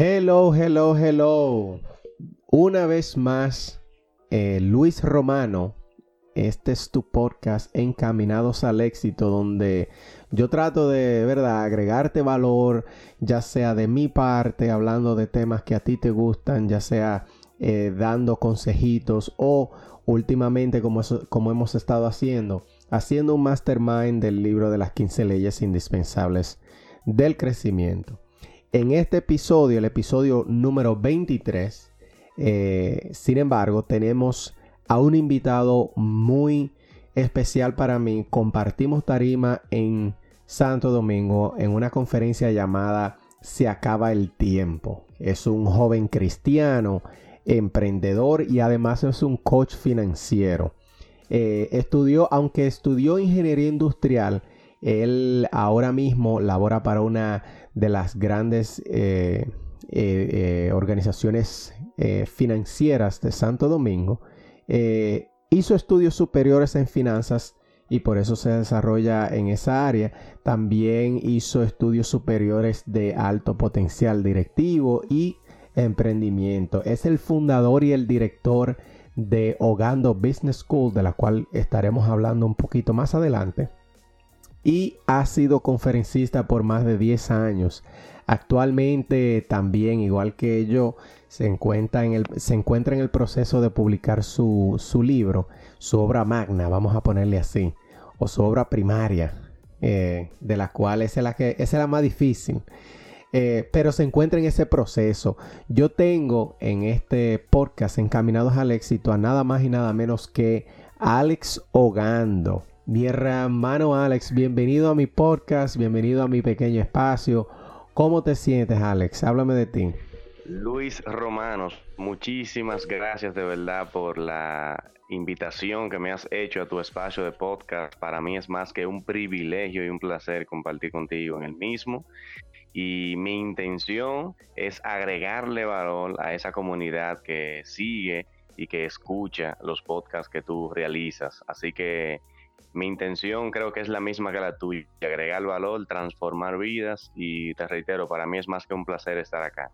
Hello, hello, hello. Una vez más, eh, Luis Romano. Este es tu podcast Encaminados al éxito, donde yo trato de, verdad, agregarte valor, ya sea de mi parte, hablando de temas que a ti te gustan, ya sea eh, dando consejitos o últimamente, como, como hemos estado haciendo, haciendo un mastermind del libro de las 15 leyes indispensables del crecimiento. En este episodio, el episodio número 23, eh, sin embargo, tenemos a un invitado muy especial para mí. Compartimos tarima en Santo Domingo en una conferencia llamada Se acaba el tiempo. Es un joven cristiano, emprendedor y además es un coach financiero. Eh, estudió, aunque estudió ingeniería industrial, él ahora mismo labora para una de las grandes eh, eh, organizaciones financieras de Santo Domingo. hizo estudios superiores en finanzas y por eso se desarrolla en esa área. También hizo estudios superiores de alto potencial directivo y emprendimiento. Es el fundador y el director de Hogando Business School, de la cual estaremos hablando un poquito más adelante y ha sido conferencista por más de 10 años. Actualmente también, igual que yo, se encuentra en el, se encuentra en el proceso de publicar su, su libro, su obra magna, vamos a ponerle así, o su obra primaria, eh, de la cual es la, que, es la más difícil. Eh, pero se encuentra en ese proceso. Yo tengo en este podcast Encaminados al Éxito a nada más y nada menos que Alex Ogando. Mi hermano Alex, bienvenido a mi podcast, bienvenido a mi pequeño espacio. ¿Cómo te sientes, Alex? Háblame de ti. Luis Romanos, muchísimas gracias de verdad por la invitación que me has hecho a tu espacio de podcast. Para mí es más que un privilegio y un placer compartir contigo en el mismo. Y mi intención es agregarle valor a esa comunidad que sigue y que escucha los podcasts que tú realizas. Así que mi intención creo que es la misma que la tuya, agregar valor, transformar vidas y te reitero, para mí es más que un placer estar acá.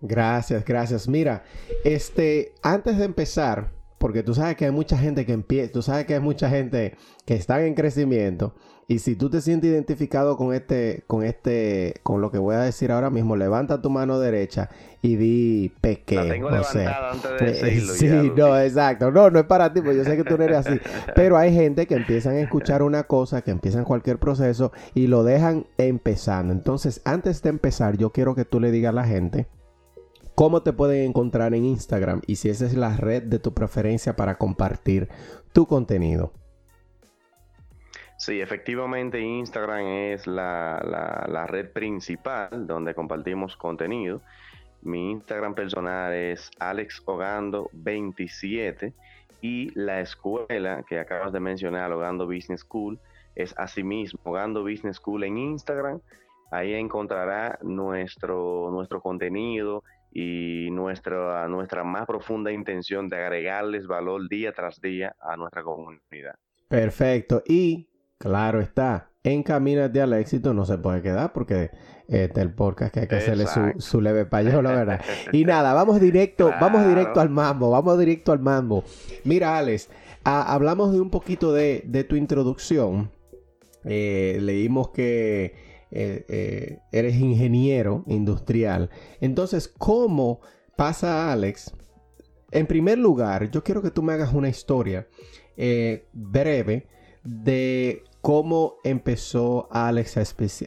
Gracias, gracias. Mira, este, antes de empezar, porque tú sabes que hay mucha gente que empieza, tú sabes que hay mucha gente que está en crecimiento y si tú te sientes identificado con este, con este, con lo que voy a decir ahora mismo, levanta tu mano derecha y di peque. La tengo levantada antes de decirlo. sí, no, exacto. No, no es para ti, porque yo sé que tú no eres así. Pero hay gente que empiezan a escuchar una cosa, que empiezan cualquier proceso y lo dejan empezando. Entonces, antes de empezar, yo quiero que tú le digas a la gente cómo te pueden encontrar en Instagram y si esa es la red de tu preferencia para compartir tu contenido. Sí, efectivamente Instagram es la, red principal donde compartimos contenido. Mi Instagram personal es alexogando27 y la escuela que acabas de mencionar, Ogando Business School, es asimismo Ogando Business School en Instagram. Ahí encontrará nuestro, nuestro contenido y nuestra, nuestra más profunda intención de agregarles valor día tras día a nuestra comunidad. Perfecto. Y Claro está. En Caminas de al éxito no se puede quedar porque este el podcast que hay que hacerle su, leve payola, ¿verdad? Y nada, vamos directo, vamos directo al mambo, vamos directo al mambo. Mira, Alex, hablamos de un poquito de, tu introducción. Eh, leímos que eh, eh, eres ingeniero industrial. Entonces, ¿cómo pasa, Alex? En primer lugar, yo quiero que tú me hagas una historia breve de ¿Cómo empezó Alex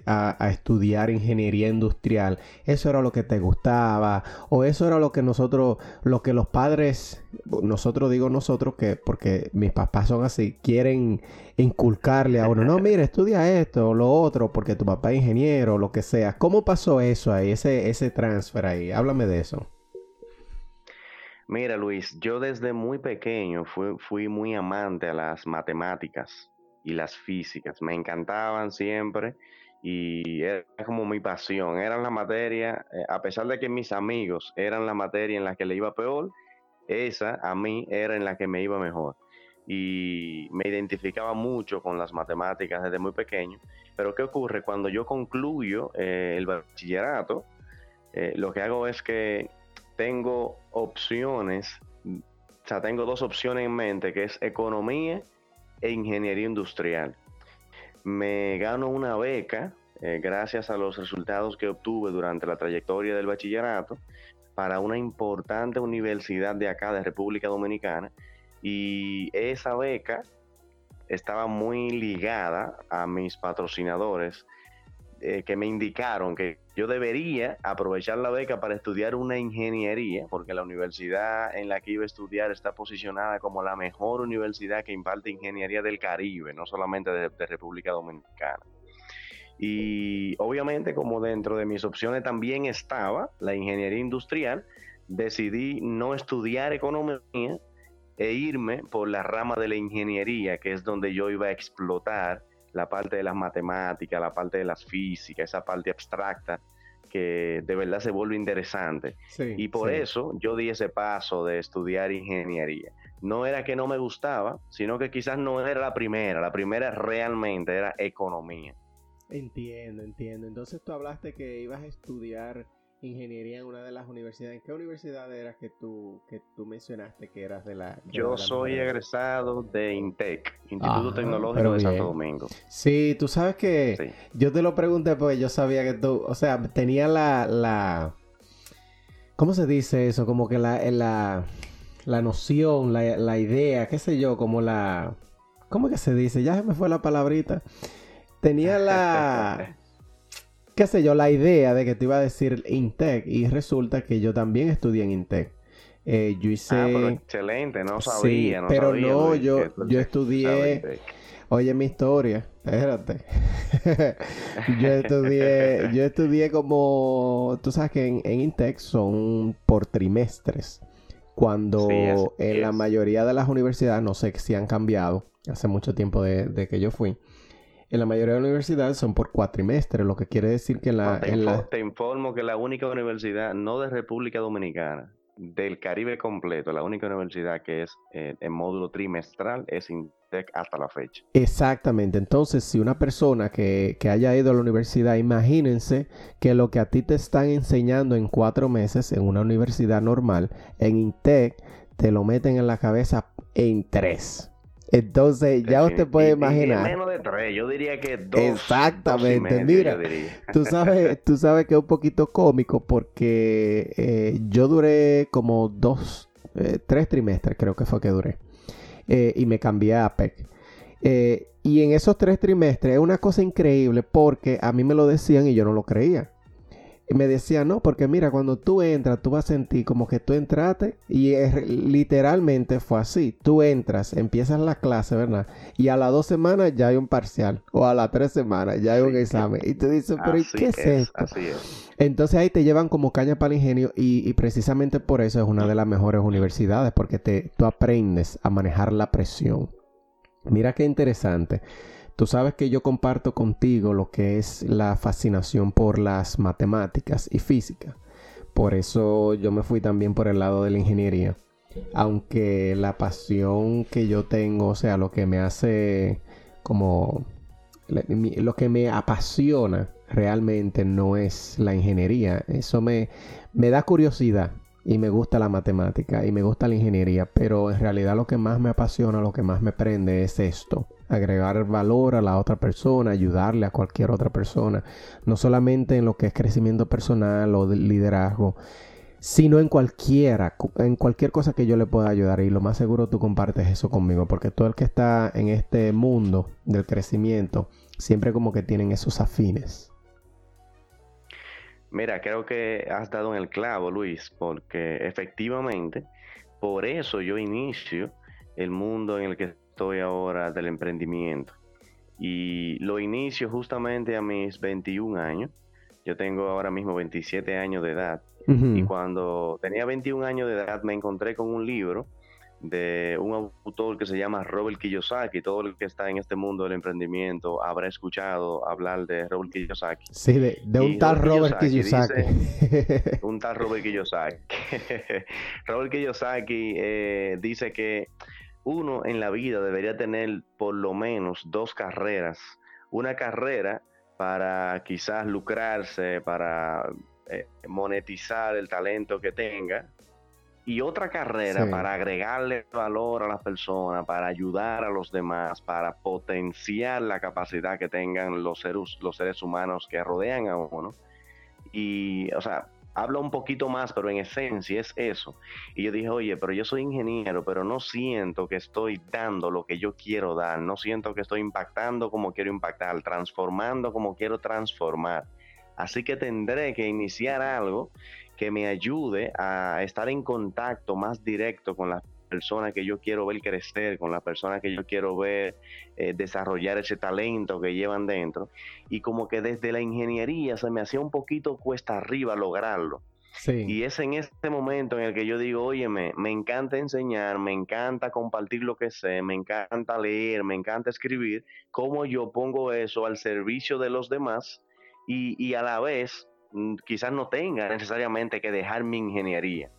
a, estudiar ingeniería industrial? ¿Eso era lo que te gustaba? ¿O eso era lo que nosotros, lo que los padres, nosotros digo nosotros que, porque mis papás son así, quieren inculcarle a uno, no, mire, estudia esto o lo otro, porque tu papá es ingeniero lo que sea. ¿Cómo pasó eso ahí, ese, ese transfer ahí? Háblame de eso. Mira, Luis, yo desde muy pequeño fui muy amante a las matemáticas y las físicas. Me encantaban siempre y era como mi pasión. Eran la materia, eh, a pesar de que mis amigos eran la materia en la que le iba peor, esa a mí era en la que me iba mejor. Y me identificaba mucho con las matemáticas desde muy pequeño. Pero ¿qué ocurre? Cuando yo concluyo eh, el bachillerato, eh, lo que hago es que tengo opciones, o sea, tengo dos opciones en mente, que es economía e ingeniería industrial. Me gano una beca eh, gracias a los resultados que obtuve durante la trayectoria del bachillerato para una importante universidad de acá, de República Dominicana, y esa beca estaba muy ligada a mis patrocinadores eh, que me indicaron que yo debería aprovechar la beca para estudiar una ingeniería, porque la universidad en la que iba a estudiar está posicionada como la mejor universidad que imparte ingeniería del Caribe, no solamente de, República Dominicana. Y obviamente como dentro de mis opciones también estaba la ingeniería industrial, decidí no estudiar economía e irme por la rama de la ingeniería, que es donde yo iba a explotar la parte de las matemáticas, la parte de las físicas, esa parte abstracta que de verdad se vuelve interesante. y por eso yo di ese paso de estudiar ingeniería. No era que no me gustaba, sino que quizás no era la primera. La primera realmente era economía. Entiendo, entiendo. Entonces tú hablaste que ibas a estudiar ingeniería en una de las universidades. ¿Qué universidad era que tú, que tú mencionaste que eras de la... Yo soy egresado de INTEC, Instituto Tecnológico de Santo Domingo. Sí, tú sabes que yo te lo pregunté porque yo sabía que tú, o sea, tenía la... la ¿Cómo se dice eso? Como que la, la, la noción, la, la idea, qué sé yo, como la... ¿Cómo que se dice? Ya se me fue la palabrita. Tenía la... qué sé yo, la idea de que te iba a decir Intec y resulta que yo también estudié en Intec. Eh, yo hice... Ah, pero excelente, no sabía, sí, pero no, yo, yo estudié... Oye mi historia, espérate. yo estudié, yo estudié como, tú sabes que en, Intec son por trimestres. Cuando en la mayoría de las universidades, no sé si han cambiado, hace mucho tiempo de que yo fui, en la mayoría de las universidades son por cuatrimestres, lo que quiere decir que la, te, te informo que la única universidad, no de República Dominicana, del Caribe completo, la única universidad que es eh, en módulo trimestral es INTEC hasta la fecha. Exactamente, entonces si una persona que, que, haya ido a la universidad, imagínense que lo que a ti te están enseñando en cuatro meses en una universidad normal, en INTEC te lo meten en la cabeza en tres. Entonces, ya usted puede imaginar. menos de tres, yo diría que dos. Exactamente, mira. Tú sabes, tú sabes que es un poquito cómico porque eh, yo duré como dos, eh, tres trimestres, creo que fue que duré. Eh, y me cambié a APEC. y en esos tres trimestres es una cosa increíble porque a mí me lo decían y yo no lo creía. Y me decía, no, porque mira, cuando tú entras, tú vas a sentir como que tú entraste y literalmente fue así. Tú entras, empiezas la clase, ¿verdad? Y a las dos semanas ya hay un parcial o a las tres semanas ya hay un examen. Y tú dices, pero ¿y qué es, esto? Así es. Entonces ahí te llevan como caña para el ingenio y, precisamente por eso es una de las mejores universidades porque te, tú aprendes a manejar la presión. Mira qué interesante. Tú sabes que yo comparto contigo lo que es la fascinación por las matemáticas y física. Por eso yo me fui también por el lado de la ingeniería. Aunque la pasión que yo tengo, o sea, lo que me hace como... Lo que me apasiona realmente no es la ingeniería. Eso me, me da curiosidad y me gusta la matemática y me gusta la ingeniería, pero en realidad lo que más me apasiona, lo que más me prende es esto, agregar valor a la otra persona, ayudarle a cualquier otra persona, no solamente en lo que es crecimiento personal o liderazgo, sino en cualquiera, en cualquier cosa que yo le pueda ayudar. Y lo más seguro tú compartes eso conmigo, porque todo el que está en este mundo del crecimiento, siempre como que tienen esos afines. Mira, creo que has dado en el clavo, Luis, porque efectivamente, por eso yo inicio el mundo en el que estoy ahora del emprendimiento. Y lo inicio justamente a mis 21 años. Yo tengo ahora mismo 27 años de edad. Y cuando tenía 21 años de edad me encontré con un libro de un autor que se llama Robert Kiyosaki. Todo el que está en este mundo del emprendimiento habrá escuchado hablar de Robert Kiyosaki. Sí, de, un tal Robert Kiyosaki. un tal Robert Kiyosaki. Robert Kiyosaki eh, dice que uno en la vida debería tener por lo menos dos carreras. Una carrera para quizás lucrarse, para eh, monetizar el talento que tenga, y otra carrera para agregarle valor a las personas, para ayudar a los demás, para potenciar la capacidad que tengan los seres, los seres humanos que rodean a uno. Y, o sea, habla un poquito más, pero en esencia es eso. Y yo dije, oye, pero yo soy ingeniero, pero no siento que estoy dando lo que yo quiero dar, no siento que estoy impactando como quiero impactar, transformando como quiero transformar. Así que tendré que iniciar algo que me ayude a estar en contacto más directo con las personas que yo quiero ver crecer, con las personas que yo quiero ver eh, desarrollar ese talento que llevan dentro. Y como que desde la ingeniería se me hacía un poquito cuesta arriba lograrlo. Y es en este momento en el que yo digo, oye, me, encanta enseñar, me encanta compartir lo que sé, me encanta leer, me encanta escribir, cómo yo pongo eso al servicio de los demás y, y a la vez Mm, quizás no tenga necesariamente que dejar mi ingeniería.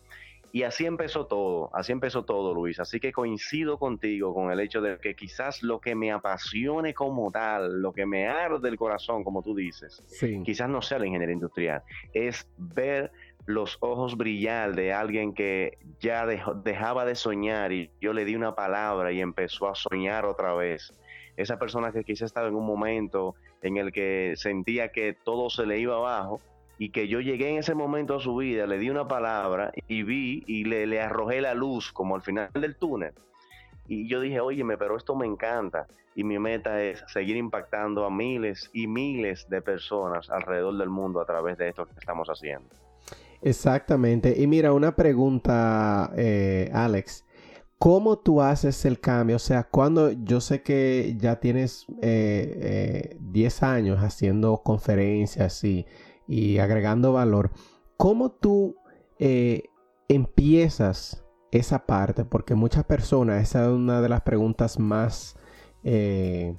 Y así empezó todo, así empezó todo, Luis. Así que coincido contigo con el hecho de que quizás lo que me apasione como tal, lo que me arde el corazón, como tú dices, quizás no sea la ingeniería industrial, es ver los ojos brillar de alguien que ya dejaba de soñar y yo le di una palabra y empezó a soñar otra vez. Esa persona que quizás estaba en un momento en el que sentía que todo se le iba abajo, y que yo llegué en ese momento a su vida, le di una palabra y vi y le, le arrojé la luz como al final del túnel. Y yo dije, óyeme, pero esto me encanta. Y mi meta es seguir impactando a miles y miles de personas alrededor del mundo a través de esto que estamos haciendo. Exactamente. Y mira, una pregunta, eh, Alex. ¿Cómo tú haces el cambio? O sea, cuando yo sé que ya tienes 10 eh, eh, años haciendo conferencias y y agregando valor, ¿cómo tú eh, empiezas esa parte? Porque muchas personas, esa es una de las preguntas más eh,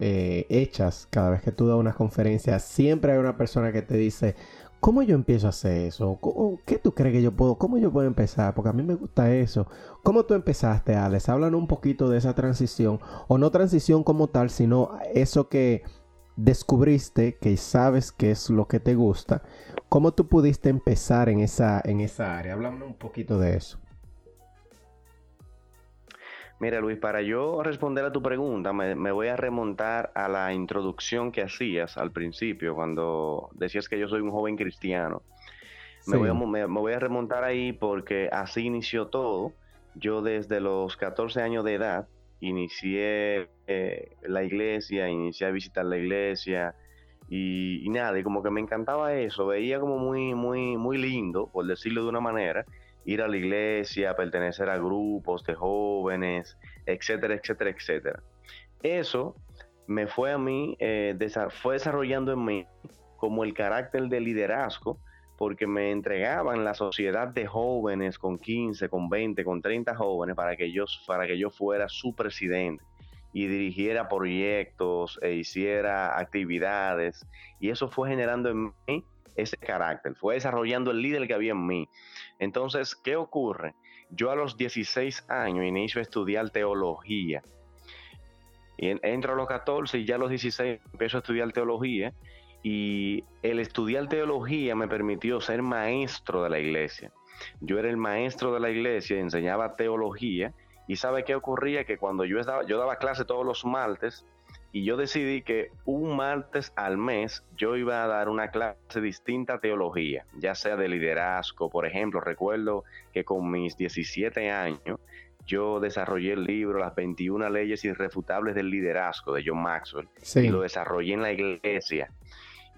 eh, hechas cada vez que tú das una conferencia. Siempre hay una persona que te dice, ¿cómo yo empiezo a hacer eso? ¿Qué tú crees que yo puedo? ¿Cómo yo puedo empezar? Porque a mí me gusta eso. ¿Cómo tú empezaste, Alex? Háblanos un poquito de esa transición. O no transición como tal, sino eso que descubriste que sabes qué es lo que te gusta, ¿cómo tú pudiste empezar en esa, en esa área? Háblame un poquito de eso. Mira, Luis, para yo responder a tu pregunta, me, voy a remontar a la introducción que hacías al principio, cuando decías que yo soy un joven cristiano. Me, voy a, me, voy a remontar ahí porque así inició todo. Yo desde los 14 años de edad inicié eh, la iglesia, inicié a visitar la iglesia y, nada, y como que me encantaba eso, veía como muy, muy, muy lindo, por decirlo de una manera, ir a la iglesia, pertenecer a grupos de jóvenes, etcétera, etcétera, etcétera. Eso me fue a mí, eh, fue desarrollando en mí como el carácter de liderazgo porque me entregaban la sociedad de jóvenes con 15, con 20, con 30 jóvenes para que yo, para que yo fuera su presidente y dirigiera proyectos e hiciera actividades. Y eso fue generando en mí ese carácter, fue desarrollando el líder que había en mí. Entonces, ¿qué ocurre? Yo a los 16 años inicio a estudiar teología. Y entro a los 14 y ya a los 16 empiezo a estudiar teología y el estudiar teología me permitió ser maestro de la iglesia. Yo era el maestro de la iglesia, enseñaba teología y sabe qué ocurría que cuando yo estaba, yo daba clase todos los martes y yo decidí que un martes al mes yo iba a dar una clase distinta de teología, ya sea de liderazgo, por ejemplo, recuerdo que con mis 17 años yo desarrollé el libro Las 21 leyes irrefutables del liderazgo de John Maxwell y lo desarrollé en la iglesia.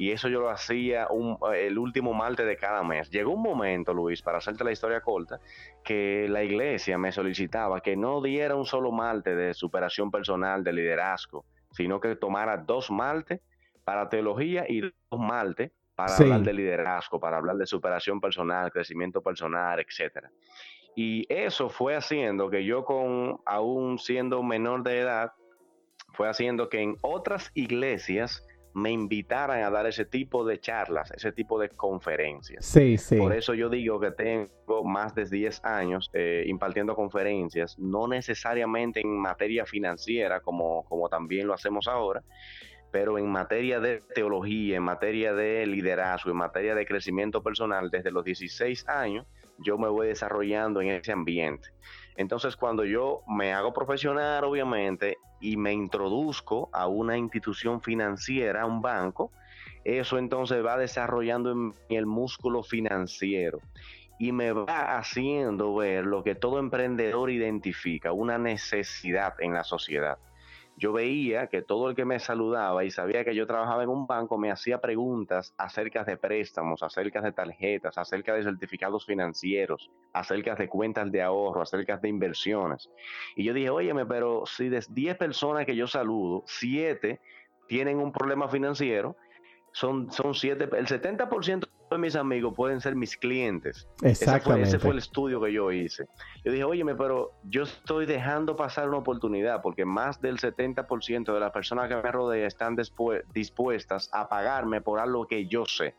Y eso yo lo hacía el último martes de cada mes. Llegó un momento, Luis, para hacerte la historia corta, que la iglesia me solicitaba que no diera un solo martes de superación personal, de liderazgo, sino que tomara dos martes para teología y dos martes para hablar de liderazgo, para hablar de superación personal, crecimiento personal, etcétera. Y eso fue haciendo que yo con aún siendo menor de edad, fue haciendo que en otras iglesias me invitaran a dar ese tipo de charlas, ese tipo de conferencias. Sí, sí. Por eso yo digo que tengo más de 10 años eh, impartiendo conferencias, no necesariamente en materia financiera como, como también lo hacemos ahora, pero en materia de teología, en materia de liderazgo, en materia de crecimiento personal, desde los 16 años yo me voy desarrollando en ese ambiente. Entonces, cuando yo me hago profesional, obviamente, y me introduzco a una institución financiera, a un banco, eso entonces va desarrollando en el músculo financiero y me va haciendo ver lo que todo emprendedor identifica, una necesidad en la sociedad yo veía que todo el que me saludaba y sabía que yo trabajaba en un banco me hacía preguntas acerca de préstamos, acerca de tarjetas, acerca de certificados financieros, acerca de cuentas de ahorro, acerca de inversiones. Y yo dije, óyeme, pero si de 10 personas que yo saludo, 7 tienen un problema financiero, son, son 7, el 70% de mis amigos pueden ser mis clientes. Exactamente. Ese fue, el estudio que yo hice. Yo dije, óyeme, pero yo estoy dejando pasar una oportunidad porque más del 70% de las personas que me rodean están dispuestas a pagarme por algo que yo sé.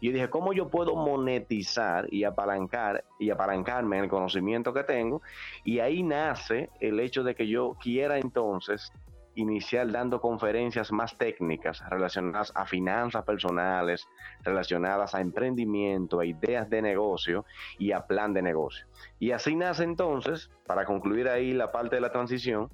Y yo dije, ¿cómo yo puedo monetizar y apalancar y apalancarme en el conocimiento que tengo? Y ahí nace el hecho de que yo quiera entonces iniciar dando conferencias más técnicas relacionadas a finanzas personales, relacionadas a emprendimiento, a ideas de negocio y a plan de negocio. Y así nace entonces, para concluir ahí la parte de la transición,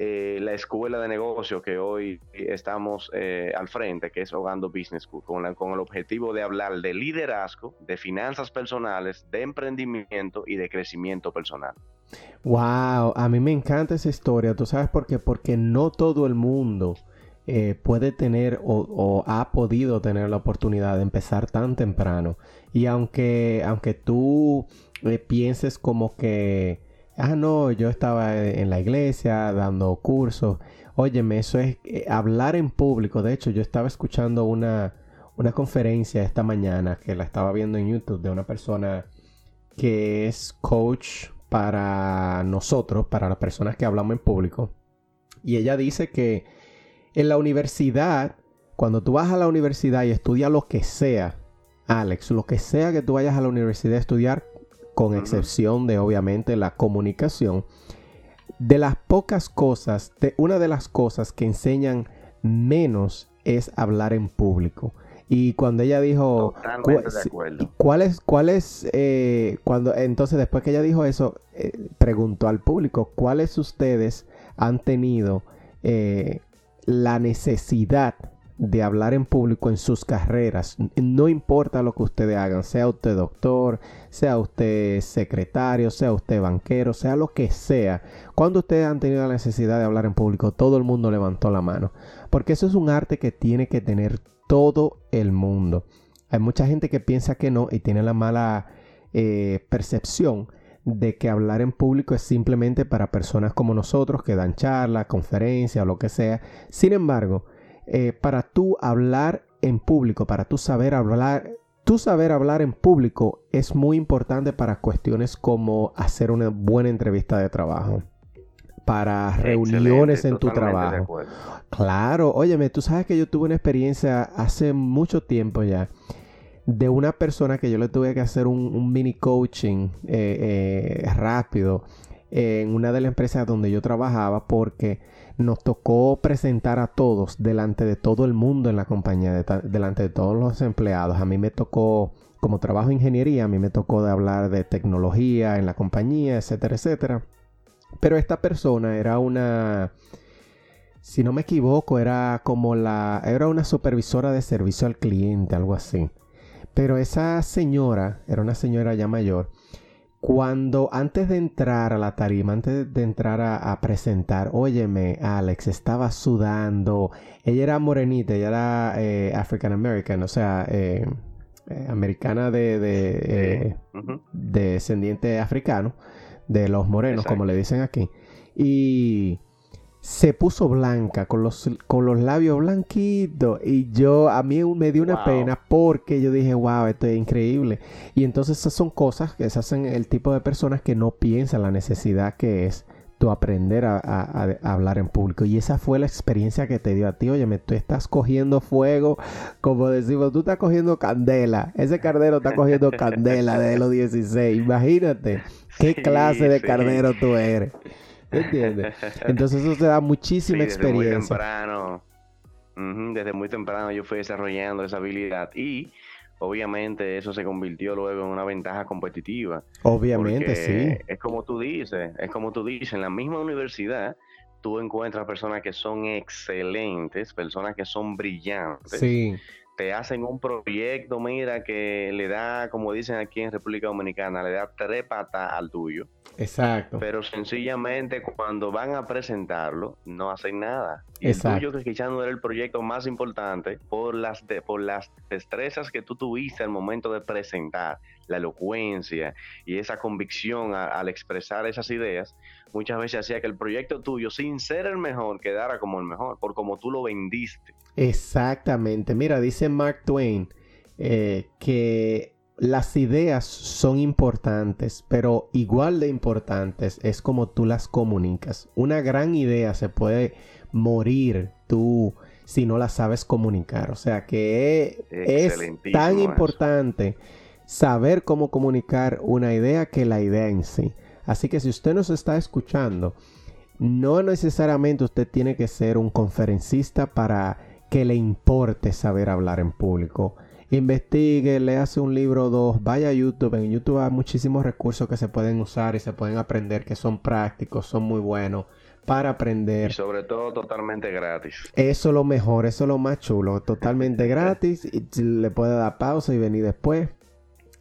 eh, la escuela de negocio que hoy estamos eh, al frente, que es Hogando Business School, con, con el objetivo de hablar de liderazgo, de finanzas personales, de emprendimiento y de crecimiento personal. Wow, a mí me encanta esa historia. ¿Tú sabes por qué? Porque no todo el mundo eh, puede tener o, ha podido tener la oportunidad de empezar tan temprano. Y aunque, aunque tú eh, pienses como que, ah, no, yo estaba en la iglesia dando cursos. Óyeme, eso es eh, hablar en público. De hecho, yo estaba escuchando una, una conferencia esta mañana que la estaba viendo en YouTube de una persona que es coach para nosotros, para las personas que hablamos en público. Y ella dice que en la universidad, cuando tú vas a la universidad y estudias lo que sea, Alex, lo que sea que tú vayas a la universidad a estudiar, con excepción de obviamente la comunicación, de las pocas cosas, de una de las cosas que enseñan menos es hablar en público. Y cuando ella dijo... ¿Cuál es, cuál es, eh, cuando, entonces después que ella dijo eso, eh, preguntó al público, ¿cuáles ustedes han tenido eh, la necesidad de hablar en público en sus carreras? No importa lo que ustedes hagan, sea usted doctor, sea usted secretario, sea usted banquero, sea lo que sea. Cuando ustedes han tenido la necesidad de hablar en público, todo el mundo levantó la mano. Porque eso es un arte que tiene que tener todo el mundo. Hay mucha gente que piensa que no y tiene la mala eh, percepción de que hablar en público es simplemente para personas como nosotros que dan charlas, conferencias o lo que sea. Sin embargo, eh, para tú hablar en público, para tú saber hablar, tú saber hablar en público es muy importante para cuestiones como hacer una buena entrevista de trabajo para reuniones en tu trabajo. Claro, óyeme, tú sabes que yo tuve una experiencia hace mucho tiempo ya de una persona que yo le tuve que hacer un, mini coaching eh, eh, rápido en una de las empresas donde yo trabajaba porque nos tocó presentar a todos delante de todo el mundo en la compañía, delante de todos los empleados. A mí me tocó, como trabajo en ingeniería, a mí me tocó de hablar de tecnología en la compañía, etcétera, etcétera. Pero esta persona era una si no me equivoco, era como la, era una supervisora de servicio al cliente, algo así. Pero esa señora, era una señora ya mayor, cuando antes de entrar a la tarima, antes de entrar a, presentar, óyeme, Alex, estaba sudando. Ella era morenita, ella era eh, African American, o sea, eh, eh, americana de, de descendiente africano, de los morenos, como le dicen aquí. Y se puso blanca con los, con los labios blanquitos. Y yo a mí me dio una pena porque yo dije wow esto es increíble y entonces esas son cosas que se hacen el tipo de personas que no piensan la necesidad que es tu aprender a, hablar en público. Y esa fue la experiencia que te dio a ti. Oye tú estás cogiendo fuego como decimos tú estás cogiendo candela. Ese cardero está cogiendo candela desde los 16 imagínate. Qué clase de cardero tú eres. ¿Entiendes? Entonces eso te da muchísima experiencia. Desde muy temprano, desde muy temprano yo fui desarrollando esa habilidad. Y obviamente eso se convirtió luego en una ventaja competitiva. Obviamente, sí. Es como tú dices, es como tú dices, en la misma universidad tú encuentras personas que son excelentes, personas que son brillantes. Sí te hacen un proyecto, mira, que le da, como dicen aquí en República Dominicana, le da tres patas al tuyo. Exacto. Pero sencillamente cuando van a presentarlo, no hacen nada. Y el tuyo que quizás no era el proyecto más importante por las, de, por las destrezas que tú tuviste al momento de presentar, la elocuencia y esa convicción al expresar esas ideas, muchas veces hacía que el proyecto tuyo, sin ser el mejor, quedara como el mejor, por como tú lo vendiste. Exactamente. Mira, dice Mark Twain eh, que las ideas son importantes, pero igual de importantes es como tú las comunicas. Una gran idea se puede morir tú si no la sabes comunicar. O sea que es tan importante saber cómo comunicar una idea que la idea en sí. Así que si usted nos está escuchando, no necesariamente usted tiene que ser un conferencista para que le importe saber hablar en público. Investigue, hace un libro o dos, vaya a YouTube. En YouTube hay muchísimos recursos que se pueden usar y se pueden aprender, que son prácticos, son muy buenos para aprender. Y sobre todo totalmente gratis. Eso es lo mejor, eso es lo más chulo. Totalmente gratis. Y le puede dar pausa y venir después.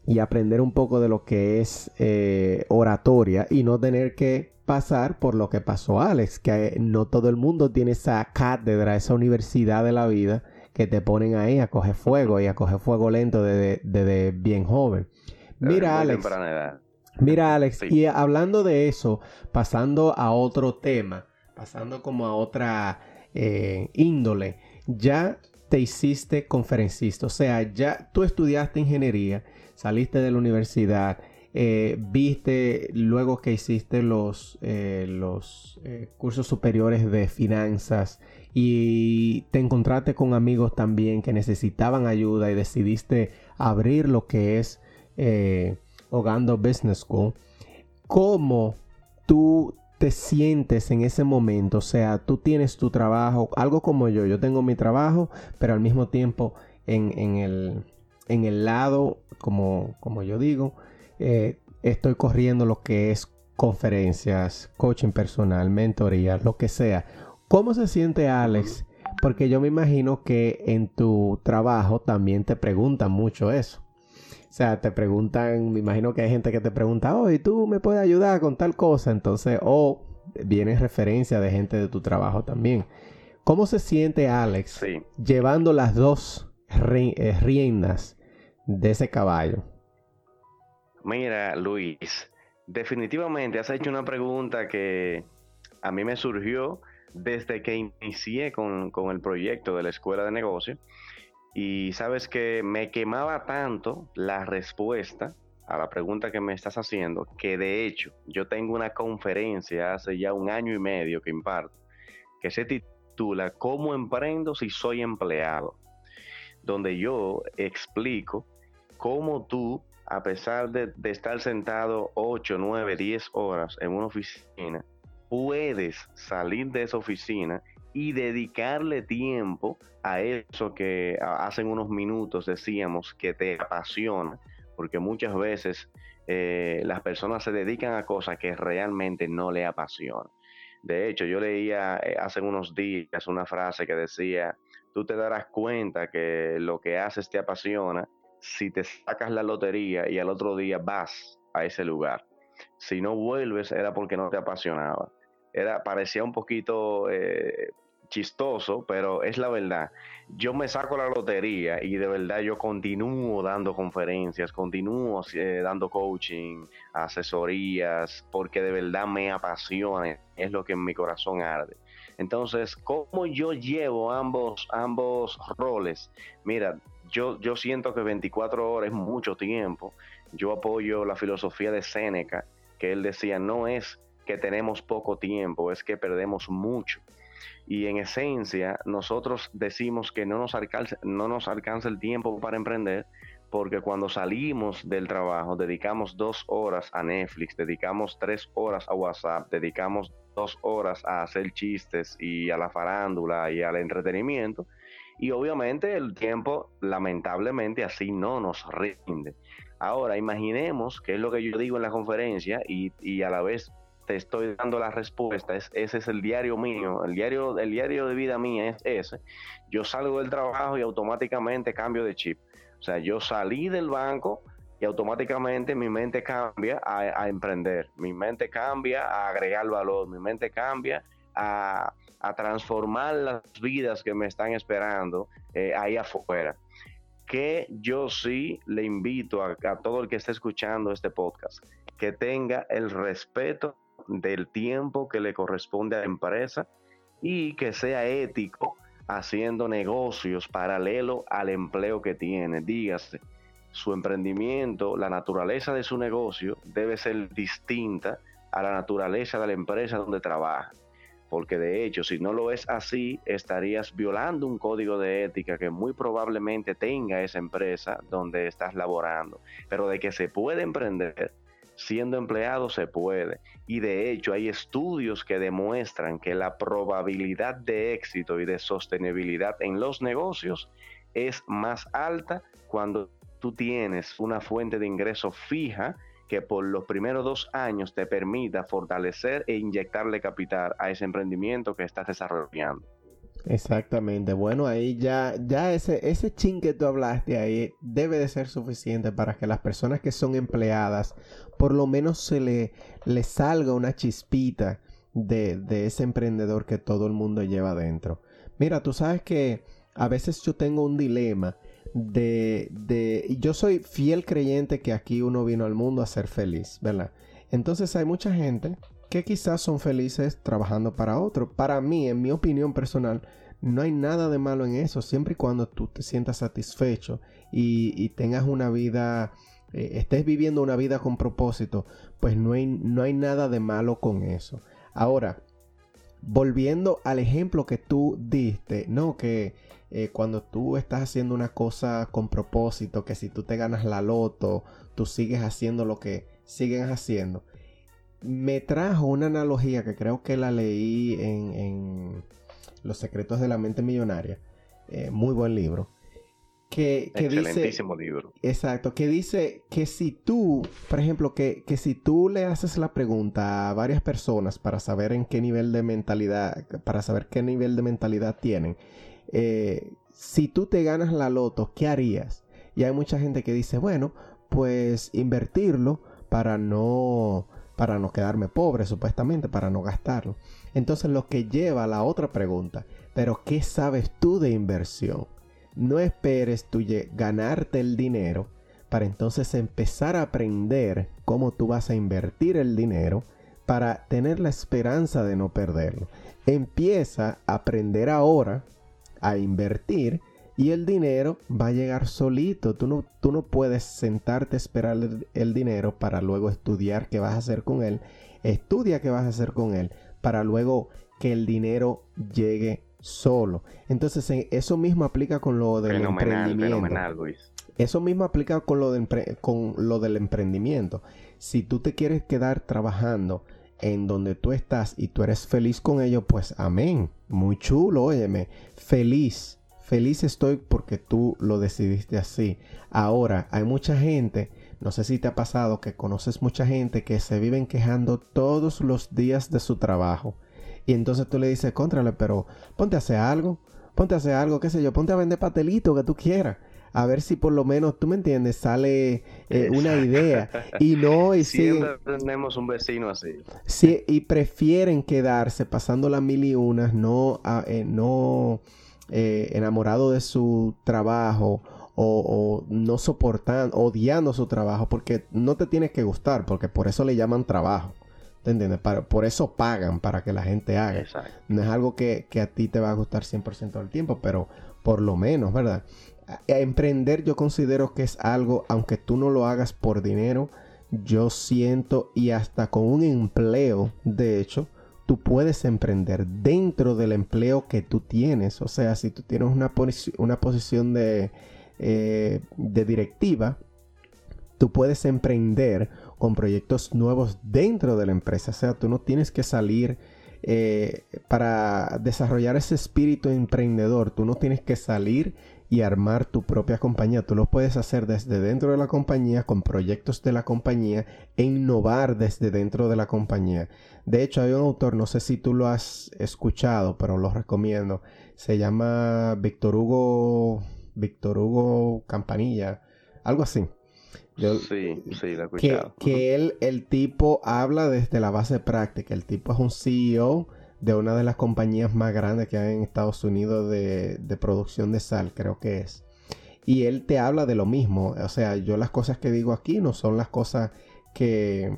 Y aprender un poco de lo que es eh, oratoria y no tener que pasar por lo que pasó Alex, que no todo el mundo tiene esa cátedra, esa universidad de la vida que te ponen ahí a coger fuego y a coger fuego lento desde, bien joven. Mira Alex, mira Alex, y hablando de eso, pasando a otro tema, pasando como a otra eh, índole, ya te hiciste conferencista, o sea, ya tú estudiaste ingeniería, saliste de la universidad, eh, viste luego que hiciste los, eh, los eh, cursos superiores de finanzas y te encontraste con amigos también que necesitaban ayuda y decidiste abrir lo que es Hogando Business School, ¿cómo tú te sientes en ese momento? O sea, tú tienes tu trabajo, algo como yo, yo tengo mi trabajo, pero al mismo tiempo en, en, el, en el lado, como, como yo digo, eh, estoy corriendo lo que es conferencias, coaching personal, mentoría, lo que sea. ¿Cómo se siente Alex? Porque yo me imagino que en tu trabajo también te preguntan mucho eso. O sea, te preguntan, me imagino que hay gente que te pregunta, oye, ¿tú me puedes ayudar con tal cosa? Entonces, o viene referencia de gente de tu trabajo también. ¿Cómo se siente Alex llevando las dos eh, riendas de ese caballo? Mira, Luis, definitivamente has hecho una pregunta que a mí me surgió desde que inicié con, el proyecto de la escuela de negocio. Y sabes que me quemaba tanto la respuesta a la pregunta que me estás haciendo, que de hecho yo tengo una conferencia hace ya un año y medio que imparto, que se titula ¿Cómo emprendo si soy empleado? Donde yo explico cómo tú a pesar de, estar sentado 8, 9, 10 horas en una oficina, puedes salir de esa oficina y dedicarle tiempo a eso que hace unos minutos decíamos que te apasiona, porque muchas veces eh, las personas se dedican a cosas que realmente no le apasionan. De hecho, yo leía eh, hace unos días una frase que decía, tú te darás cuenta que lo que haces te apasiona si te sacas la lotería y al otro día vas a ese lugar. Si no vuelves era porque no te apasionaba. Era, parecía un poquito eh, chistoso, pero es la verdad. Yo me saco la lotería y de verdad yo continúo dando conferencias, continúo eh, dando coaching, asesorías, porque de verdad me apasiona, es lo que en mi corazón arde. Entonces, ¿cómo yo llevo ambos, ambos roles? Mira, yo, yo siento que 24 horas es mucho tiempo. Yo apoyo la filosofía de Séneca, que él decía, no es que tenemos poco tiempo, es que perdemos mucho y en esencia nosotros decimos que no nos, alcanza, no nos alcanza el tiempo para emprender porque cuando salimos del trabajo dedicamos dos horas a Netflix, dedicamos tres horas a WhatsApp, dedicamos dos horas a hacer chistes y a la farándula y al entretenimiento. Y obviamente el tiempo lamentablemente así no nos rinde. Ahora imaginemos, que es lo que yo digo en la conferencia y, y a la vez te estoy dando la respuesta, es, ese es el diario mío, el diario, el diario de vida mía es ese. Yo salgo del trabajo y automáticamente cambio de chip. O sea, yo salí del banco y automáticamente mi mente cambia a, emprender, mi mente cambia a agregar valor, mi mente cambia a, transformar las vidas que me están esperando eh, ahí afuera. Que yo sí le invito a, a todo el que esté escuchando este podcast, que tenga el respeto del tiempo que le corresponde a la empresa y que sea ético haciendo negocios paralelo al empleo que tiene. Dígase, su emprendimiento, la naturaleza de su negocio debe ser distinta a la naturaleza de la empresa donde trabaja. Porque de hecho, si no lo es así, estarías violando un código de ética que muy probablemente tenga esa empresa donde estás laborando. Pero de que se puede emprender, siendo empleado se puede. Y de hecho hay estudios que demuestran que la probabilidad de éxito y de sostenibilidad en los negocios es más alta cuando tú tienes una fuente de ingreso fija que por los primeros dos años te permita fortalecer e inyectarle capital a ese emprendimiento que estás desarrollando. Exactamente. Bueno, ahí ya, ya ese, ese chin que tú hablaste ahí debe de ser suficiente para que las personas que son empleadas, por lo menos se le, le salga una chispita de, de ese emprendedor que todo el mundo lleva adentro. Mira, tú sabes que a veces yo tengo un dilema de, de, yo soy fiel creyente que aquí uno vino al mundo a ser feliz, ¿verdad? Entonces hay mucha gente que quizás son felices trabajando para otro. Para mí, en mi opinión personal, no hay nada de malo en eso, siempre y cuando tú te sientas satisfecho y, tengas una vida, eh, estés viviendo una vida con propósito, pues no hay, no hay nada de malo con eso. Ahora, volviendo al ejemplo que tú diste, ¿no? Que eh, cuando tú estás haciendo una cosa con propósito, que si tú te ganas la loto, tú sigues haciendo lo que siguen haciendo me trajo una analogía que creo que la leí en, Los secretos de la mente millonaria. Eh, muy buen libro. Que, Excelentísimo libro. Exacto, que dice que si tú, por ejemplo, que, si tú le haces la pregunta a varias personas para saber en qué nivel de mentalidad, para saber qué nivel de mentalidad tienen, eh, si tú te ganas la loto, ¿qué harías? Y hay mucha gente que dice, bueno, pues invertirlo para no para no quedarme pobre, supuestamente, para no gastarlo. Entonces lo que lleva a la otra pregunta, pero ¿qué sabes tú de inversión? No esperes tú ganarte el dinero para entonces empezar a aprender cómo tú vas a invertir el dinero para tener la esperanza de no perderlo. Empieza a aprender ahora a invertir y el dinero va a llegar solito. Tú no, tú no puedes sentarte a esperar el, dinero para luego estudiar qué vas a hacer con él. Estudia qué vas a hacer con él para luego que el dinero llegue solo. Entonces eso mismo aplica con lo del emprendimiento. Eso mismo aplica con lo, con lo del emprendimiento. Si tú te quieres quedar trabajando en donde tú estás y tú eres feliz con ello, pues amén. Muy chulo, óyeme. Feliz Feliz estoy porque tú lo decidiste así. Ahora, hay mucha gente, no sé si te ha pasado que conoces mucha gente que se viven quejando todos los días de su trabajo. Y entonces tú le dices, contrale, pero ponte a hacer algo, ponte a hacer algo, qué sé yo, ponte a vender pastelito que tú quieras. A ver si por lo menos, tú me entiendes, sale eh, una idea. Y no, y Siempre tenemos un vecino así. Sí, y prefieren quedarse pasando las mil y unas, no, eh, no eh, enamorado de su trabajo o, no soportando, odiando su trabajo, porque no te tienes que gustar, porque por eso le llaman trabajo. ¿Te entiendes? por eso pagan para que la gente haga. No es algo que, a ti te va a gustar 100% del tiempo, pero por lo menos, ¿verdad? emprender yo considero que es algo, aunque tú no lo hagas por dinero, yo siento y hasta con un empleo, de hecho, tú puedes emprender dentro del empleo que tú tienes. O sea, si tú tienes una, una posición de eh, de directiva, tú puedes emprender con proyectos nuevos dentro de la empresa. O sea, tú no tienes que salir eh, para desarrollar ese espíritu emprendedor. Tú no tienes que salir y armar tu propia compañía. Tú lo puedes hacer desde dentro de la compañía, con proyectos de la compañía e innovar desde dentro de la compañía. De hecho, hay un autor, no sé si tú lo has escuchado, pero lo recomiendo. Se llama Víctor Hugo Víctor Hugo Campanilla, algo así. Sí, sí, lo he escuchado. Que, él, el tipo habla desde la base práctica. El tipo es un CEO de una de las compañías más grandes que hay en Estados Unidos de, de producción de sal, creo que es. Y él te habla de lo mismo. O sea, yo las cosas que digo aquí no son las cosas que...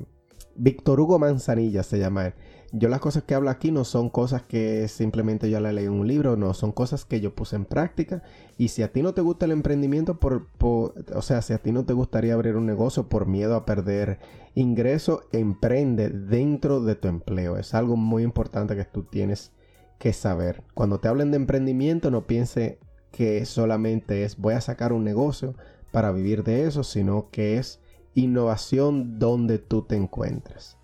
Víctor Hugo Manzanilla se llama él yo las cosas que hablo aquí no son cosas que simplemente yo la leí en un libro, no, son cosas que yo puse en práctica. Y si a ti no te gusta el emprendimiento, por, o sea, si a ti no te gustaría abrir un negocio por miedo a perder ingreso, emprende dentro de tu empleo. Es algo muy importante que tú tienes que saber. Cuando te hablen de emprendimiento, no piense que solamente es voy a sacar un negocio para vivir de eso, sino que es innovación donde tú te encuentres.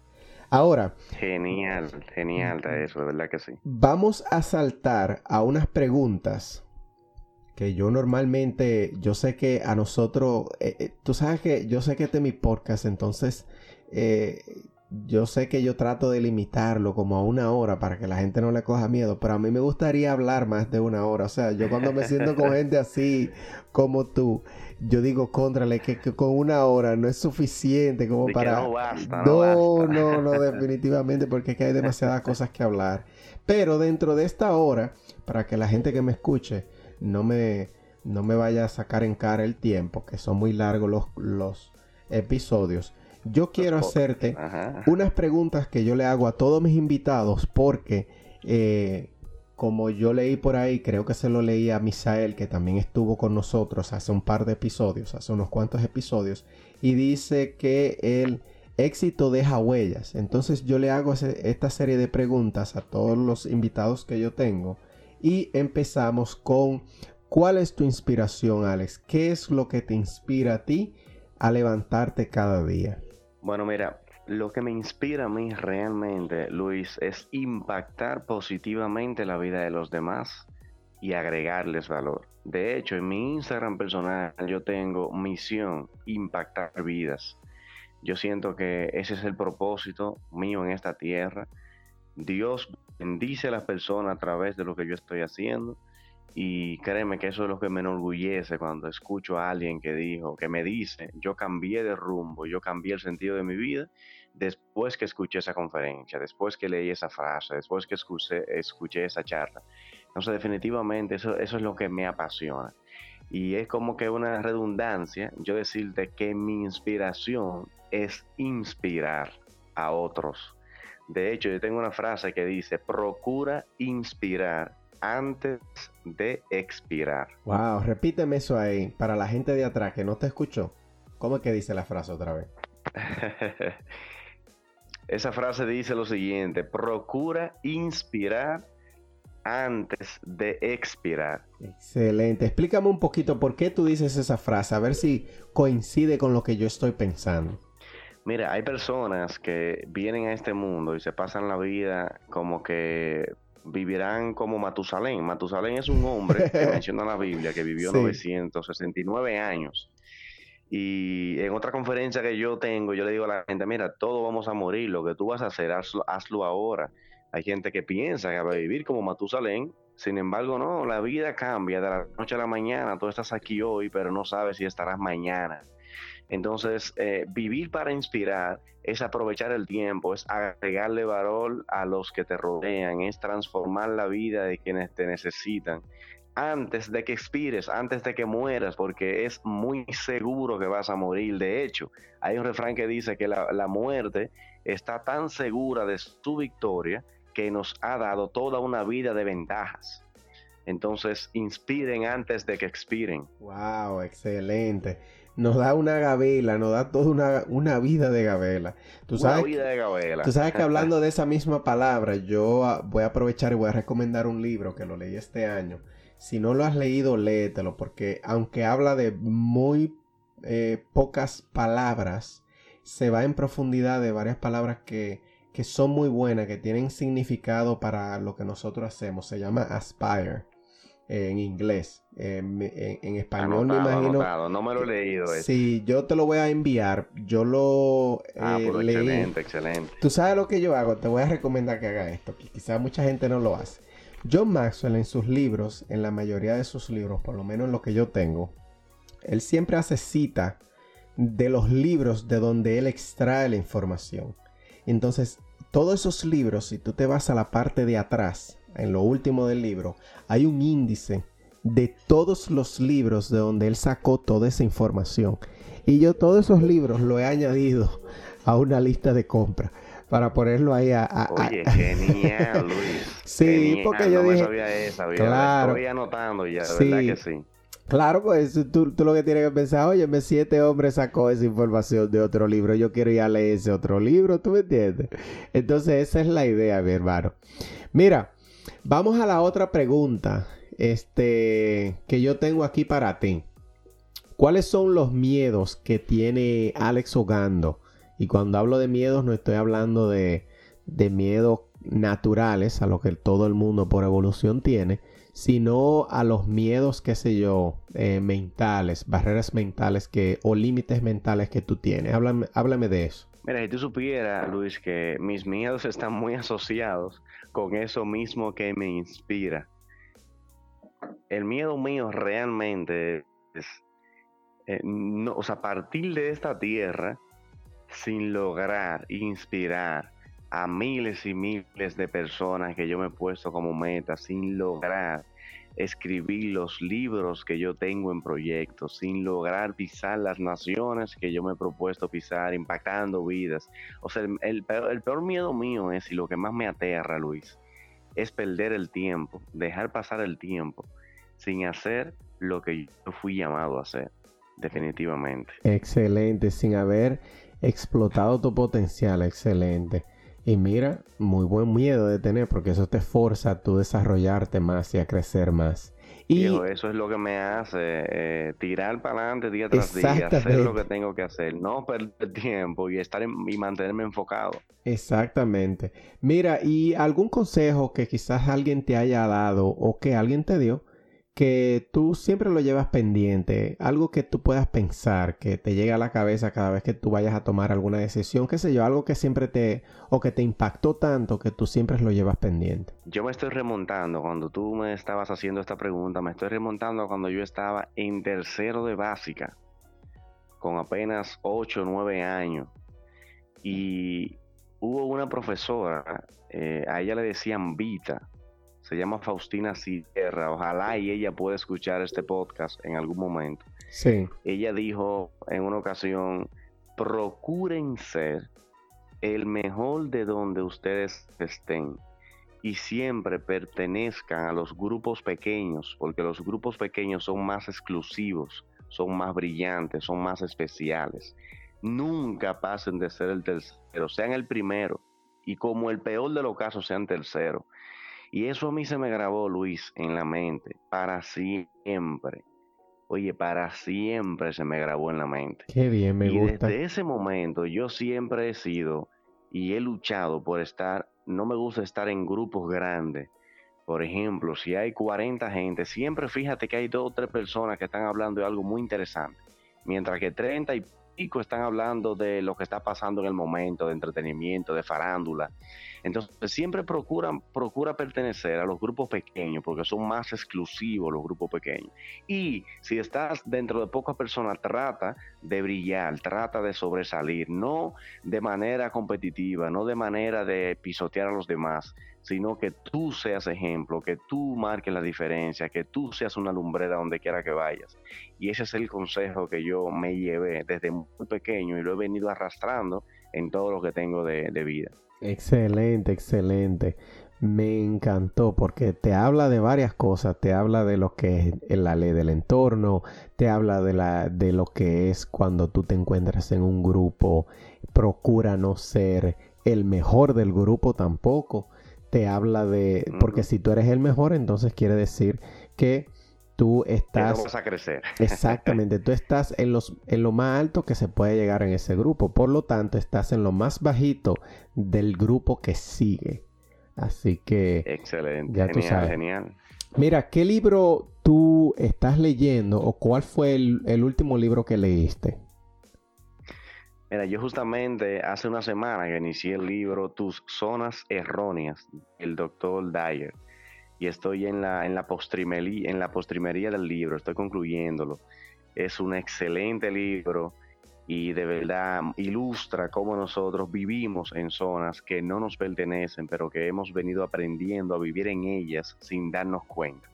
Ahora. Genial, genial eso, de verdad que sí. Vamos a saltar a unas preguntas que yo normalmente, yo sé que a nosotros, eh, eh, tú sabes que yo sé que este es mi podcast, entonces eh, yo sé que yo trato de limitarlo como a una hora para que la gente no le coja miedo, pero a mí me gustaría hablar más de una hora. O sea, yo cuando me siento con gente así como tú, yo digo, contrale, que, con una hora no es suficiente como para... no basta, no, no, no, definitivamente, porque es que hay demasiadas cosas que hablar. Pero dentro de esta hora, para que la gente que me escuche no me, no me vaya a sacar en cara el tiempo, que son muy largos los, los episodios, yo quiero hacerte unas preguntas que yo le hago a todos mis invitados porque... Eh, como yo leí por ahí, creo que se lo leí a Misael, que también estuvo con nosotros hace un par de episodios, hace unos cuantos episodios, y dice que el éxito deja huellas. Entonces yo le hago esta serie de preguntas a todos los invitados que yo tengo y empezamos con ¿cuál es tu inspiración, Alex? ¿Qué es lo que te inspira a ti a levantarte cada día? Bueno, mira, lo que me inspira a mí realmente, Luis, es impactar positivamente la vida de los demás y agregarles valor. De hecho, en mi Instagram personal yo tengo misión, impactar vidas. Yo siento que ese es el propósito mío en esta tierra. Dios bendice a las personas a través de lo que yo estoy haciendo y créeme que eso es lo que me enorgullece cuando escucho a alguien que dijo, que me dice, yo cambié de rumbo, yo cambié el sentido de mi vida después que escuché esa conferencia, después que leí esa frase, después que escuché, escuché esa charla. Entonces definitivamente eso, eso es lo que me apasiona. Y es como que una redundancia yo decirte que mi inspiración es inspirar a otros. De hecho, yo tengo una frase que dice, procura inspirar antes de expirar. Wow, repíteme eso ahí para la gente de atrás que no te escuchó. ¿Cómo es que dice la frase otra vez? Esa frase dice lo siguiente, procura inspirar antes de expirar. Excelente. Explícame un poquito por qué tú dices esa frase, a ver si coincide con lo que yo estoy pensando. Mira, hay personas que vienen a este mundo y se pasan la vida como que vivirán como Matusalén. Matusalén es un hombre que menciona la Biblia que vivió 969 años. Y en otra conferencia que yo tengo, yo le digo a la gente, mira, todos vamos a morir, lo que tú vas a hacer, hazlo, ahora. Hay gente que piensa que va a vivir como Matusalén, sin embargo, no, la vida cambia de la noche a la mañana. Tú estás aquí hoy, pero no sabes si estarás mañana. Entonces, eh, vivir para inspirar es aprovechar el tiempo, es agregarle valor a los que te rodean, es transformar la vida de quienes te necesitan antes de que expires, antes de que mueras, porque es muy seguro que vas a morir. De hecho, hay un refrán que dice que la, la muerte está tan segura de su victoria que nos ha dado toda una vida de ventajas. Entonces, inspiren antes de que expiren. Wow, excelente nos da una gabela, nos da toda una, una vida de gabela. ¿Tú sabes, una vida de gabela. Tú sabes que hablando de esa misma palabra, yo voy a aprovechar y voy a recomendar un libro que lo leí este año. Si no lo has leído, léetelo, porque aunque habla de muy eh, pocas palabras, se va en profundidad de varias palabras que, que son muy buenas, que tienen significado para lo que nosotros hacemos. Se llama Aspire en inglés. en, español me imagino. No me lo he leído. Sí, yo te lo voy a enviar. Yo lo. Ah, eh, excelente, excelente. Tú sabes lo que yo hago. Te voy a recomendar que haga esto. Que quizás mucha gente no lo hace. John Maxwell en sus libros, en la mayoría de sus libros, por lo menos en lo que yo tengo, él siempre hace cita de los libros de donde él extrae la información. Entonces, todos esos libros, si tú te vas a la parte de atrás, en lo último del libro, hay un índice de todos los libros de donde él sacó toda esa información. Y yo todos esos libros lo he añadido a una lista de compra para ponerlo ahí a... Oye, genial, Luis. sí, porque yo dije... claro. Estoy anotando ya, de verdad que sí. Claro, pues tú, tú, lo que tienes que pensar, oye, me siete hombres sacó esa información de otro libro, yo quiero ir a leer ese otro libro, ¿tú me entiendes? Entonces esa es la idea, mi hermano. Mira, Vamos a la otra pregunta este, que yo tengo aquí para ti. ¿Cuáles son los miedos que tiene Alex Ogando? Y cuando hablo de miedos no estoy hablando de, de miedos naturales, a lo que todo el mundo por evolución tiene, sino a los miedos, qué sé yo, eh, mentales, barreras mentales que, o límites mentales que tú tienes. Háblame, háblame de eso. Mira, si tú supieras, Luis, que mis miedos están muy asociados con eso mismo que me inspira. El miedo mío realmente es, eh, no, o sea, partir de esta tierra sin lograr inspirar a miles y miles de personas que yo me he puesto como meta, sin lograr escribir los libros que yo tengo en proyectos, sin lograr pisar las naciones que yo me he propuesto pisar, impactando vidas. O sea, el, peor, miedo mío es, y lo que más me aterra, Luis, es perder el tiempo, dejar pasar el tiempo sin hacer lo que yo fui llamado a hacer, definitivamente. Excelente, sin haber explotado tu potencial, excelente. Y mira, muy buen miedo de tener porque eso te forza a tu desarrollarte más y a crecer más. Y eso es lo que me hace eh, tirar para adelante día tras día, hacer lo que tengo que hacer, no perder tiempo y estar y mantenerme enfocado. Exactamente. Mira, y algún consejo que quizás alguien te haya dado o que alguien te dio que tú siempre lo llevas pendiente, algo que tú puedas pensar, que te llegue a la cabeza cada vez que tú vayas a tomar alguna decisión, qué sé yo, algo que siempre te o que te impactó tanto que tú siempre lo llevas pendiente. Yo me estoy remontando, cuando tú me estabas haciendo esta pregunta, me estoy remontando cuando yo estaba en tercero de básica, con apenas 8 o 9 años, y hubo una profesora, eh, a ella le decían Vita, se llama Faustina Sierra. Ojalá y ella pueda escuchar este podcast en algún momento. Sí. Ella dijo en una ocasión, procuren ser el mejor de donde ustedes estén y siempre pertenezcan a los grupos pequeños, porque los grupos pequeños son más exclusivos, son más brillantes, son más especiales. Nunca pasen de ser el tercero, sean el primero y como el peor de los casos sean tercero. Y eso a mí se me grabó, Luis, en la mente, para siempre. Oye, para siempre se me grabó en la mente. Qué bien, me gusta. Desde ese momento yo siempre he sido y he luchado por estar, no me gusta estar en grupos grandes. Por ejemplo, si hay 40 gente, siempre fíjate que hay dos o tres personas que están hablando de algo muy interesante. Mientras que 30 y están hablando de lo que está pasando en el momento, de entretenimiento, de farándula. Entonces, siempre procura pertenecer a los grupos pequeños, porque son más exclusivos los grupos pequeños. Y si estás dentro de pocas personas, trata de brillar, trata de sobresalir, no de manera competitiva, no de manera de pisotear a los demás, sino que tú seas ejemplo, que tú marques la diferencia, que tú seas una lumbrera donde quiera que vayas. Y ese es el consejo que yo me llevé desde muy pequeño y lo he venido arrastrando en todo lo que tengo de, vida. Excelente, excelente. Me encantó porque te habla de varias cosas, te habla de lo que es la ley del entorno, te habla de, la, de lo que es cuando tú te encuentras en un grupo, procura no ser el mejor del grupo tampoco, te habla de, porque si tú eres el mejor, entonces quiere decir que tú estás... Vamos a crecer. Exactamente, tú estás en, los, en lo más alto que se puede llegar en ese grupo, por lo tanto estás en lo más bajito del grupo que sigue. Así que... Excelente, genial, genial. Mira, ¿qué libro tú estás leyendo o cuál fue el último libro que leíste? Mira, yo justamente hace una semana que inicié el libro Tus Zonas Erróneas, el doctor Dyer, y estoy en la, en la, en postrimería del libro, estoy concluyéndolo. Es un excelente libro y de verdad ilustra cómo nosotros vivimos en zonas que no nos pertenecen, pero que hemos venido aprendiendo a vivir en ellas sin darnos cuenta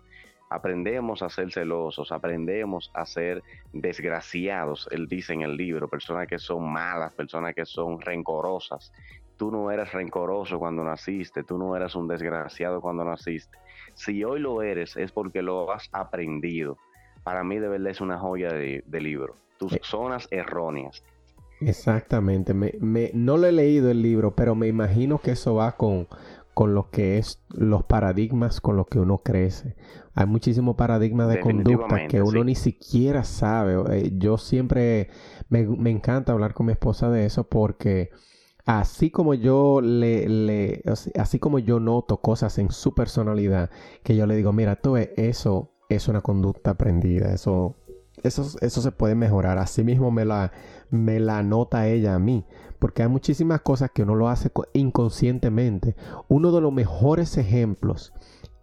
aprendemos a ser celosos, aprendemos a ser desgraciados, él dice en el libro, personas que son malas, personas que son rencorosas. Tú no eras rencoroso cuando naciste, tú no eras un desgraciado cuando naciste. Si hoy lo eres es porque lo has aprendido. Para mí de verdad es una joya de, libro. Tus eh. zonas erróneas. Exactamente. Me, no lo he leído el libro, pero me imagino que eso va con, con lo que es los paradigmas con los que uno crece. Hay muchísimos paradigmas de conducta que uno ni siquiera sabe. Eh, yo siempre me, me, encanta hablar con mi esposa de eso porque así como yo le, le, así como yo noto cosas en su personalidad que yo le digo, mira, tú eso es una conducta aprendida, eso, eso, eso se puede mejorar. Así mismo me la, me la nota ella a mí porque hay muchísimas cosas que uno lo hace inconscientemente. Uno de los mejores ejemplos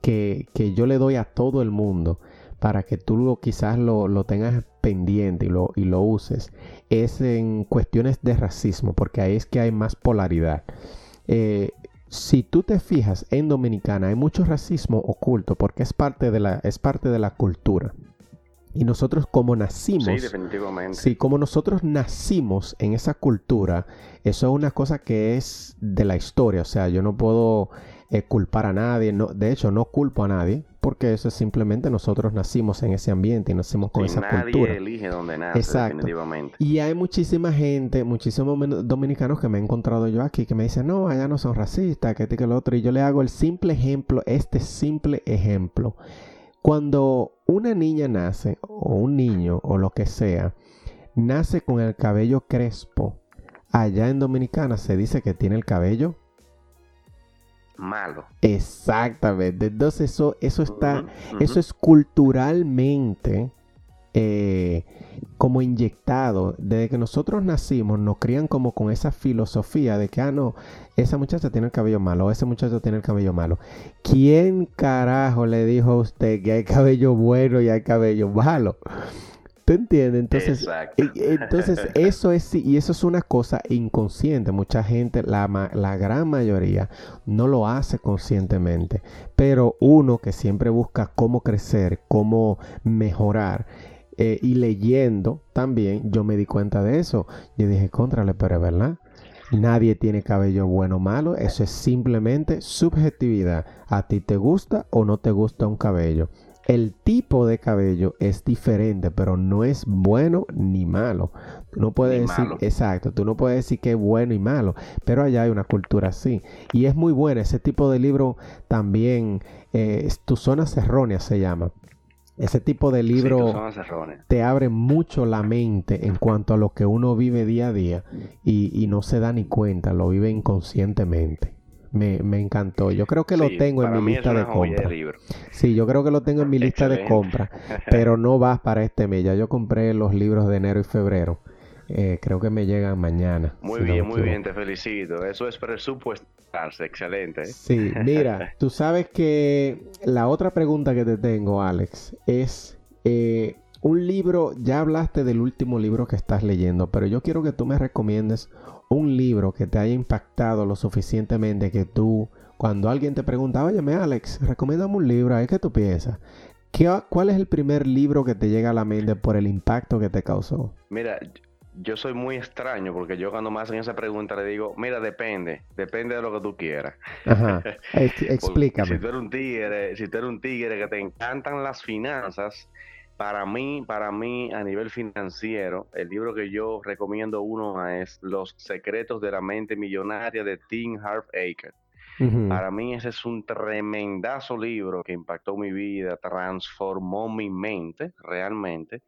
que, yo le doy a todo el mundo para que tú lo, quizás lo, tengas pendiente y lo, y lo uses es en cuestiones de racismo, porque ahí es que hay más polaridad. Eh, si tú te fijas en Dominicana hay mucho racismo oculto porque es parte de la, es parte de la cultura. Y nosotros como nacimos... Sí, definitivamente. Sí, como nosotros nacimos en esa cultura, eso es una cosa que es de la historia. O sea, yo no puedo eh, culpar a nadie. No, de hecho, no culpo a nadie. Porque eso es simplemente nosotros nacimos en ese ambiente y nacimos con esa nadie cultura. elige donde nace, Exacto. definitivamente. Y hay muchísima gente, muchísimos dominicanos que me he encontrado yo aquí que me dicen, no, allá no son racistas, que este que lo otro. Y yo le hago el simple ejemplo, este simple ejemplo. Cuando una niña nace, o un niño, o lo que sea, nace con el cabello crespo, allá en Dominicana se dice que tiene el cabello malo. Exactamente. Entonces eso, eso está, eso es culturalmente eh, como inyectado. Desde que nosotros nacimos, nos crían como con esa filosofía de que, ah, no, esa muchacha tiene el cabello malo, o ese muchacho tiene el cabello malo. ¿Quién carajo le dijo a usted que hay cabello bueno y hay cabello malo? ¿Tú entiendes? Entonces, e, entonces eso es y eso es una cosa inconsciente. Mucha gente, la, la gran mayoría, no lo hace conscientemente. Pero uno que siempre busca cómo crecer, cómo mejorar, eh, y leyendo también, yo me di cuenta de eso. Yo dije, contrale, pero es verdad. Nadie tiene cabello bueno o malo. Eso es simplemente subjetividad. A ti te gusta o no te gusta un cabello. El tipo de cabello es diferente, pero no es bueno ni malo. Tú no puedes decir, exacto, tú no puedes decir que es bueno y malo, pero allá hay una cultura así. Y es muy buena. Ese tipo de libro también, eh, tus zonas erróneas se llama. Ese tipo de libro te abre mucho la mente en cuanto a lo que uno vive día a día y, no se da ni cuenta, lo vive inconscientemente. Me, encantó. Yo creo que lo tengo en mi lista de compra. Sí, yo creo que lo tengo en mi lista de compra, pero no va para este mes. Ya yo compré los libros de enero y febrero Eh, creo que me llegan mañana. Muy bien, muy bien, te felicito. Eso es excelente. Sí, mira, tú sabes que la otra pregunta que te tengo, Alex, es eh, un libro, ya hablaste del último libro que estás leyendo, pero yo quiero que tú me recomiendes un libro que te haya impactado lo suficientemente que tú, cuando alguien te pregunta, oye, Alex, recomiéndame un libro, ¿qué tú piensas? ¿Cuál es el primer libro que te llega a la mente por el impacto que te causó? Mira, yo soy muy extraño porque yo cuando me hacen esa pregunta le digo, mira, depende, depende de lo que tú quieras. Ajá. Explícame. si tú eres un tigre, si tú eres un tigre que te encantan las finanzas, para mí, para mí a nivel financiero, el libro que yo recomiendo uno es Los secretos de la mente millonaria de Tim Eker. Para mí ese es un tremendazo libro que impactó mi vida, transformó mi mente realmente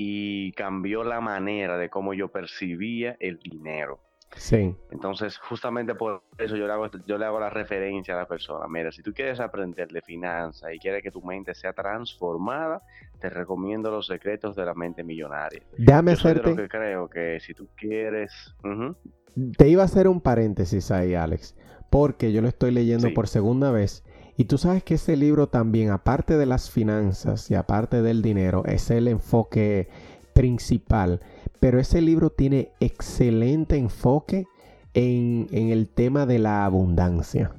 y cambió la manera de cómo yo percibía el dinero. Sí. Entonces, justamente por eso yo le hago, yo le hago la referencia a la persona. Mira, si tú quieres aprender de finanzas y quieres que tu mente sea transformada, te recomiendo los secretos de la mente millonaria. Déjame hacerte. que creo que si tú quieres. Te iba a hacer un paréntesis ahí, Alex porque yo lo estoy leyendo por segunda vez. Y tú sabes que ese libro también, aparte de las finanzas y aparte del dinero, es el enfoque principal. Pero ese libro tiene excelente enfoque en, en el tema de la abundancia.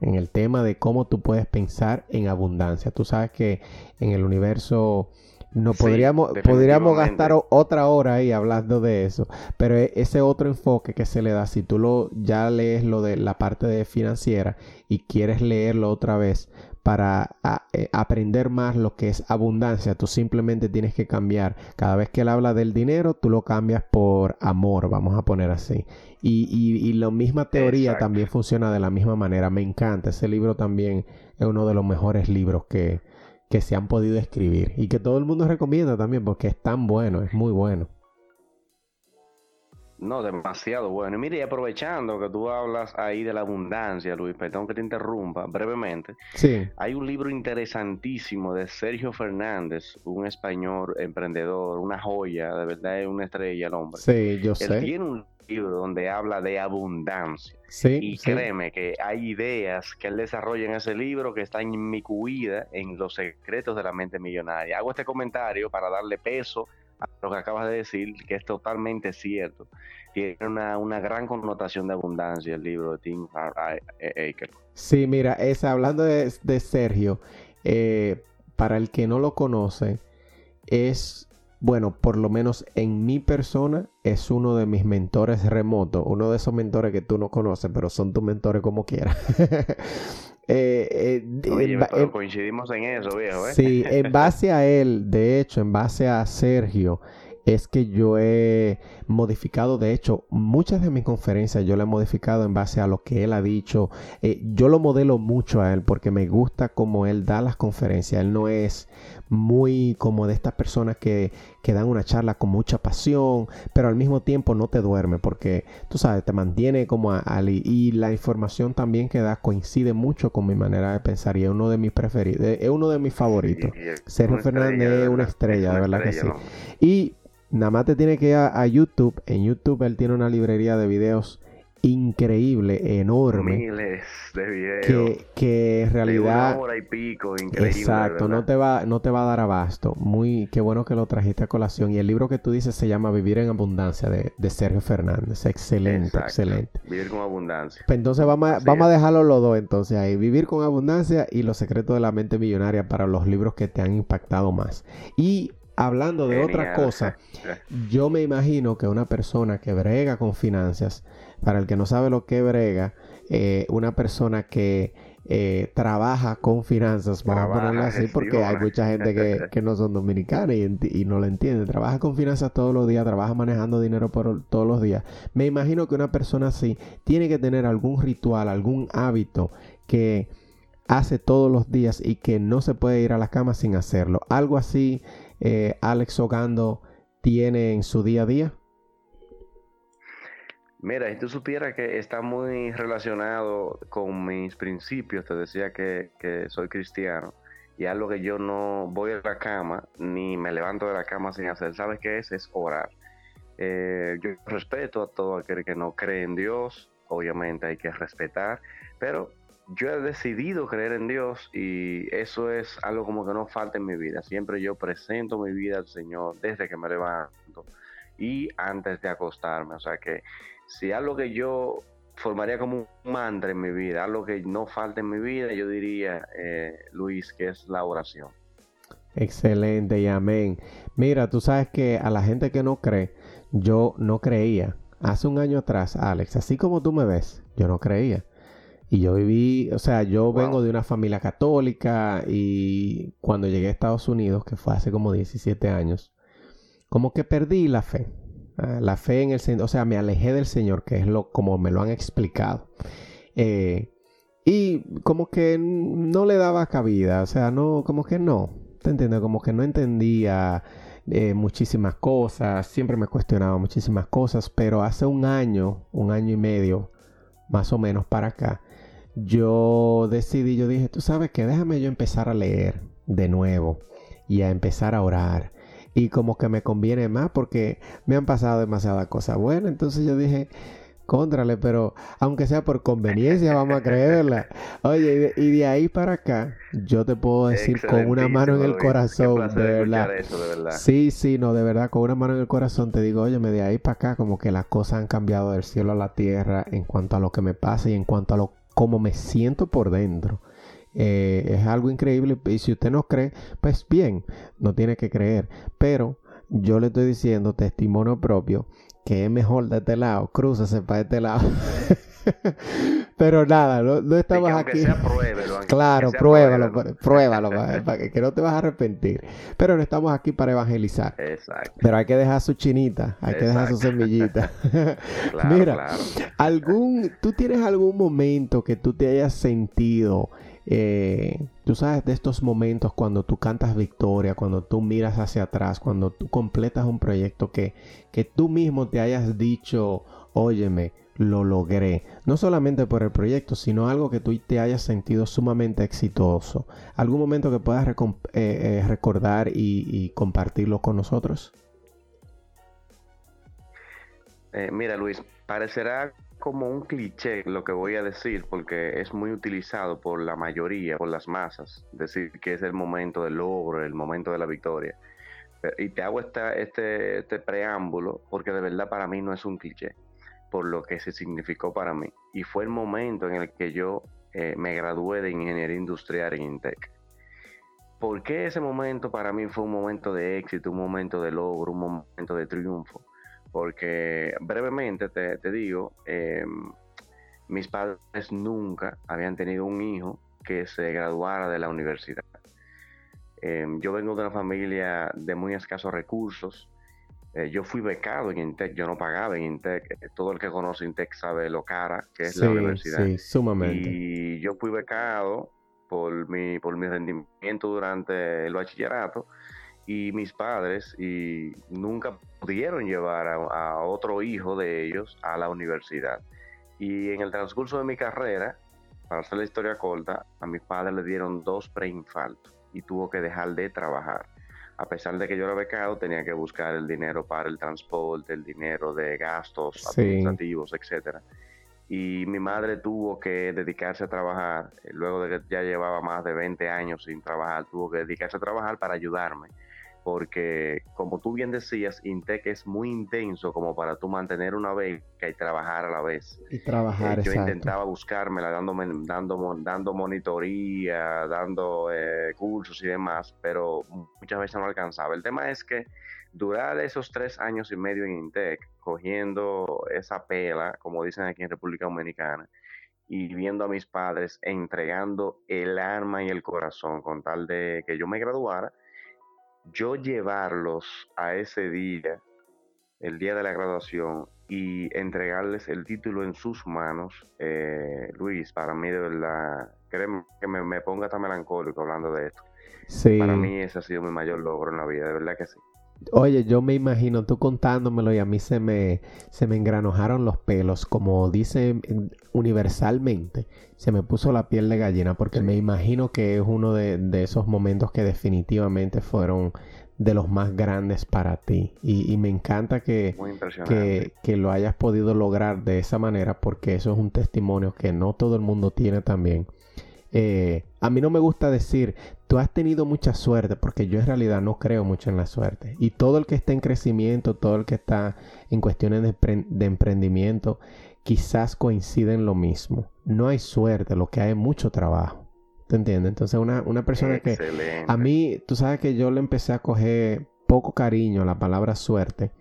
En el tema de cómo tú puedes pensar en abundancia. Tú sabes que en el universo no podríamos, podríamos gastar otra hora ahí hablando de eso, pero e, ese otro enfoque que se le da, si tú lo ya lees lo de la parte de financiera y quieres leerlo otra vez para eh, aprender más lo que es abundancia, tú simplemente tienes que cambiar. Cada vez que él habla del dinero, tú lo cambias por amor, vamos a poner así. Y, y, y la misma teoría también funciona de la misma manera. Me encanta, ese libro también es uno de los mejores libros que, que se han podido escribir y que todo el mundo recomienda también porque es tan bueno, es muy bueno. No, demasiado bueno. Y mire, aprovechando que tú hablas ahí de la abundancia, Luis, perdón que te interrumpa brevemente. Sí. Hay un libro interesantísimo de Sergio Fernández, un español emprendedor, una joya, de verdad es una estrella el hombre. Sí, yo sé. Él tiene un libro donde habla de abundancia. Sí, y créeme que hay ideas que él desarrolla en ese libro que están inmiscuidas en los secretos de la mente millonaria. Hago este comentario para darle peso a lo que acabas de decir, que es totalmente cierto. Tiene una, una gran connotación de abundancia el libro de Tim Aker. Sí, mira, es, hablando de, Sergio, eh, para el que no lo conoce, es bueno, por lo menos en mi persona, es uno de mis mentores remotos, uno de esos mentores que tú no conoces, pero son tus mentores como quieras. Eh, eh, coincidimos en eso, viejo. ¿eh? Sí, en base a él, de hecho, en base a Sergio, es que yo he modificado, de hecho, muchas de mis conferencias yo las he modificado en base a lo que él ha dicho. Eh, yo lo modelo mucho a él porque me gusta cómo él da las conferencias. Él no es muy como de estas personas que, que dan una charla con mucha pasión, pero al mismo tiempo no te duerme porque, tú sabes, te mantiene como a, y la información también que da coincide mucho con mi manera de pensar y es uno de mis preferidos, es uno de mis favoritos. Sergio Fernández es una estrella, de verdad que sí. Y Nada más te tiene que ir a, YouTube. En YouTube él tiene una librería de videos increíble, enorme. Miles de videos. Que, que en realidad. hora y pico, increíble. Exacto, no te, va, no te va a dar abasto. Muy, qué bueno que lo trajiste a colación. Y el libro que tú dices se llama Vivir en Abundancia de, Sergio Fernández. Excelente, excelente. Vivir con abundancia. Pues entonces vamos, a, vamos a dejarlo los dos entonces ahí. Vivir con abundancia y los secretos de la mente millonaria para los libros que te han impactado más. Y Hablando de otra cosa, yo me imagino que una persona que brega con finanzas, para el que no sabe lo que brega, eh, una persona que eh, trabaja con finanzas, vamos a ponerlo así, porque hay mucha gente que, no son dominicanos y, no lo entiende. Trabaja con finanzas todos los días, trabaja manejando dinero por todos los días. Me imagino que una persona así tiene que tener algún ritual, algún hábito que hace todos los días y que no se puede ir a la cama sin hacerlo. Algo así eh, Alex Ogando tiene en su día a día? Mira, si tú supieras que está muy relacionado con mis principios, te decía que, soy cristiano, y algo que yo no voy a la cama, ni me levanto de la cama sin hacer, ¿sabes qué es? Es orar. Eh, yo respeto a todo aquel que no cree en Dios, obviamente hay que respetar, pero yo he decidido creer en Dios y eso es algo como que no falta en mi vida. Siempre yo presento mi vida al Señor desde que me levanto y antes de acostarme. O sea que si algo que yo formaría como un mantra en mi vida, algo que no falta en mi vida, yo diría, eh, Luis, que es la oración. Excelente y amén. Mira, tú sabes que a la gente que no cree, yo no creía. Hace un año atrás, Alex, así como tú me ves, yo no creía. Y yo viví, o sea, yo vengo de una familia católica y cuando llegué a Estados Unidos, que fue hace como 17 años, como que perdí la fe. Ah, la fe en el Señor, o sea, me alejé del Señor, que es lo como me lo han explicado. Eh, y como que no le daba cabida, o sea, no, como que no, ¿te entiendes? Como que no entendía eh, muchísimas cosas, siempre me cuestionaba muchísimas cosas, pero hace un año, un año y medio, más o menos para acá, yo decidí, yo dije, tú sabes que déjame yo empezar a leer de nuevo y a empezar a orar. Y como que me conviene más porque me han pasado demasiadas cosas buenas. Entonces yo dije, contrale, pero aunque sea por conveniencia, vamos a creerla. Oye, y de, ahí para acá, yo te puedo decir con una mano en el corazón, de verdad. Sí, sí, no, de verdad, con una mano en el corazón te digo, oye, de ahí para acá, como que las cosas han cambiado del cielo a la tierra en cuanto a lo que me pasa y en cuanto a lo cómo me siento por dentro. Eh, es algo increíble y si usted no cree, pues bien, no tiene que creer. Pero yo le estoy diciendo testimonio propio que es mejor de este lado, crúzase para este lado. Pero nada, no, estamos aquí. claro, pruébalo, pruébalo, para, que, no te vas a arrepentir. Pero no estamos aquí para evangelizar. Exacto. Pero hay que dejar su chinita, hay que dejar su semillita. Mira, algún, ¿tú tienes algún momento que tú te hayas sentido eh, tú sabes de estos momentos cuando tú cantas victoria, cuando tú miras hacia atrás, cuando tú completas un proyecto que, que tú mismo te hayas dicho, óyeme, lo logré. No solamente por el proyecto, sino algo que tú te hayas sentido sumamente exitoso. ¿Algún momento que puedas eh, eh, recordar y, compartirlo con nosotros? mira Luis, parecerá como un cliché lo que voy a decir, porque es muy utilizado por la mayoría, por las masas, decir que es el momento del logro, el momento de la victoria. Y te hago esta, este, este preámbulo porque de verdad para mí no es un cliché, por lo que se significó para mí. Y fue el momento en el que yo eh, me gradué de ingeniería industrial en Intec. ¿Por qué ese momento para mí fue un momento de éxito, un momento de logro, un momento de triunfo? Porque brevemente te, digo, em, mis padres nunca habían tenido un hijo que se graduara de la universidad. Em, yo vengo de una familia de muy escasos recursos. Eh, yo fui becado en Intec, yo no pagaba en Intec. Eh, todo el que conoce Intec sabe lo cara que es la universidad. Sí, sumamente. Y yo fui becado por mi, por mi rendimiento durante el bachillerato y mis padres y nunca pudieron llevar a, otro hijo de ellos a la universidad. Y en el transcurso de mi carrera, para hacer la historia corta, a mis padres le dieron dos preinfartos y tuvo que dejar de trabajar. A pesar de que yo era becado, tenía que buscar el dinero para el transporte, el dinero de gastos administrativos, etcétera. Y mi madre tuvo que dedicarse a trabajar, luego de que ya llevaba más de 20 años sin trabajar, tuvo que dedicarse a trabajar para ayudarme porque como tú bien decías, Intec es muy intenso como para tú mantener una beca y trabajar a la vez. Y trabajar, eh, Yo intentaba buscármela dando, dando, dando monitoría, dando eh, cursos y demás, pero muchas veces no alcanzaba. El tema es que durar esos tres años y medio en Intec, cogiendo esa pela, como dicen aquí en República Dominicana, y viendo a mis padres entregando el alma y el corazón con tal de que yo me graduara, yo llevarlos a ese día, el día de la graduación, y entregarles el título en sus manos, eh, Luis, para mí de verdad, créeme que me, me ponga tan melancólico hablando de esto. Sí. Para mí ese ha sido mi mayor logro en la vida, de verdad que sí. Oye, yo me imagino tú contándomelo y a mí se me, se me engranojaron los pelos, como dice universalmente, se me puso la piel de gallina porque me imagino que es uno de, esos momentos que definitivamente fueron de los más grandes para ti. Y, me encanta que, que, que, lo hayas podido lograr de esa manera porque eso es un testimonio que no todo el mundo tiene también. Eh, a mí no me gusta decir, tú has tenido mucha suerte, porque yo en realidad no creo mucho en la suerte. Y todo el que está en crecimiento, todo el que está en cuestiones de, de emprendimiento, quizás coincide en lo mismo. No hay suerte, lo que hay es mucho trabajo. ¿Te entiendes? Entonces una, una persona que... A mí, tú sabes que yo le empecé a coger poco cariño a la palabra suerte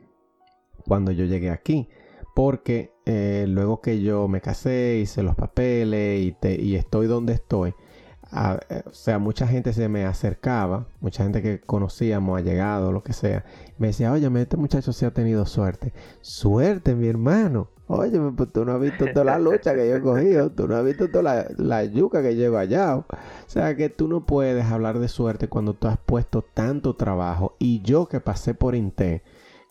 cuando yo llegué aquí. Porque eh, luego que yo me casé, hice los papeles y, y estoy donde estoy, eh, o sea, mucha gente se me acercaba, mucha gente que conocíamos, ha llegado, lo que sea, me decía, oye, este muchacho sí ha tenido suerte. Suerte, mi hermano. Oye, pues tú no has visto toda la lucha que yo he cogido, tú no has visto toda la, yuca que llevo allá. O sea que tú no puedes hablar de suerte cuando tú has puesto tanto trabajo. Y yo que pasé por Inté,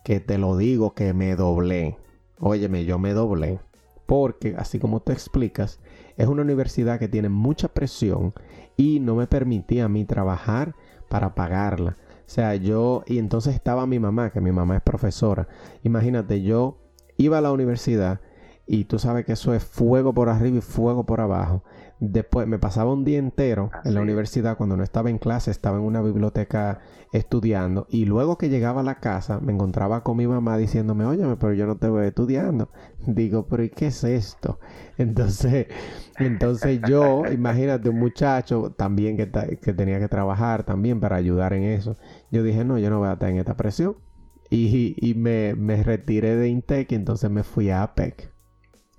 que te lo digo, que me doblé. Óyeme, yo me doblé. Porque, así como te explicas, es una universidad que tiene mucha presión y no me permitía a mí trabajar para pagarla. O sea, yo, y entonces estaba mi mamá, que mi mamá es profesora. Imagínate, yo iba a la universidad y tú sabes que eso es fuego por arriba y fuego por abajo. Después me pasaba un día entero en la universidad cuando no estaba en clase, estaba en una biblioteca estudiando y luego que llegaba a la casa me encontraba con mi mamá diciéndome, óyeme, pero yo no te voy estudiando. Digo, pero ¿y qué es esto? Entonces, entonces yo, imagínate un muchacho también que, que tenía que trabajar también para ayudar en eso. Yo dije, no, yo no voy a estar en esta presión. Y, y me, me, retiré de Intec y entonces me fui a APEC,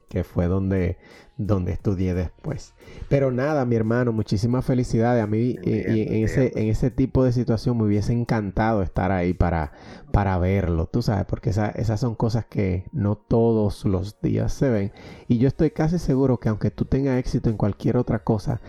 que fue donde, donde estudié después. Pero nada, mi hermano, muchísimas felicidades. A mí eh, en, ese, en ese tipo de situación me hubiese encantado estar ahí para, para verlo, tú sabes, porque esas son cosas que no todos los días se ven. Y yo estoy casi seguro que aunque tú tengas éxito en cualquier otra cosa,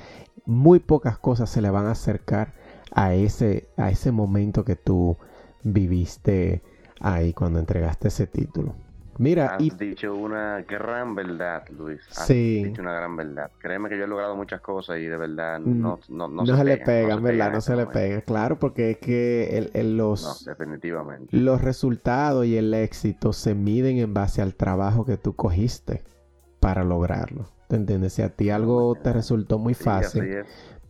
muy pocas cosas se le van a acercar a ese, a ese momento que tú viviste ahí cuando entregaste ese título. Mira, has dicho una gran verdad, Luis. Has dicho una gran verdad. Créeme que yo he logrado muchas cosas y de verdad mm, no, no, no, se, le pegan, ¿verdad? no se le pega. Claro, porque es que el, los, definitivamente. los resultados y el éxito se miden en base al trabajo que tú cogiste para lograrlo. ¿Te entiendes? Si a ti algo te resultó muy fácil,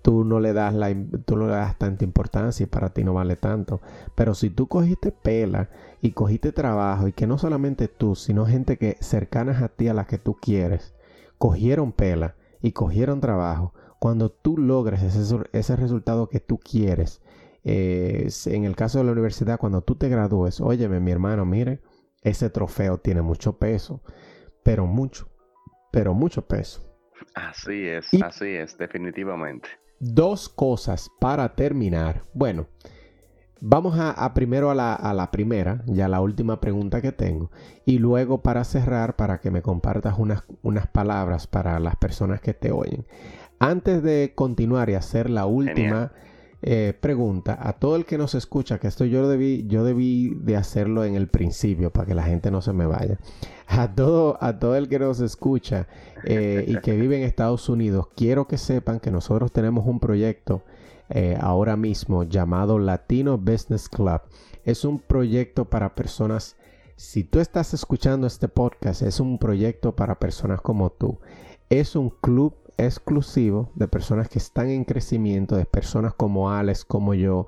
tú no le das la, tú no le das tanta importancia y para ti no vale tanto. Pero si tú cogiste pela y cogiste trabajo y que no solamente tú, sino gente que cercanas a ti a las que tú quieres, cogieron pela y cogieron trabajo, cuando tú logres ese, ese resultado que tú quieres, eh, en el caso de la universidad, cuando tú te gradúes, óyeme mi hermano, mire, ese trofeo tiene mucho peso, pero mucho, pero mucho peso. Así es, así es, definitivamente dos cosas para terminar. Bueno, vamos a, primero a la, primera, ya la última pregunta que tengo, y luego para cerrar, para que me compartas unas, unas palabras para las personas que te oyen. Antes de continuar y hacer la última eh, pregunta, a todo el que nos escucha, que esto yo debí, yo debí de hacerlo en el principio para que la gente no se me vaya. A todo, a todo el que nos escucha eh, y que vive en Estados Unidos, quiero que sepan que nosotros tenemos un proyecto eh, ahora mismo llamado Latino Business Club. Es un proyecto para personas, si tú estás escuchando este podcast, es un proyecto para personas como tú. Es un club exclusivo de personas que están en crecimiento, de personas como Alex, como yo,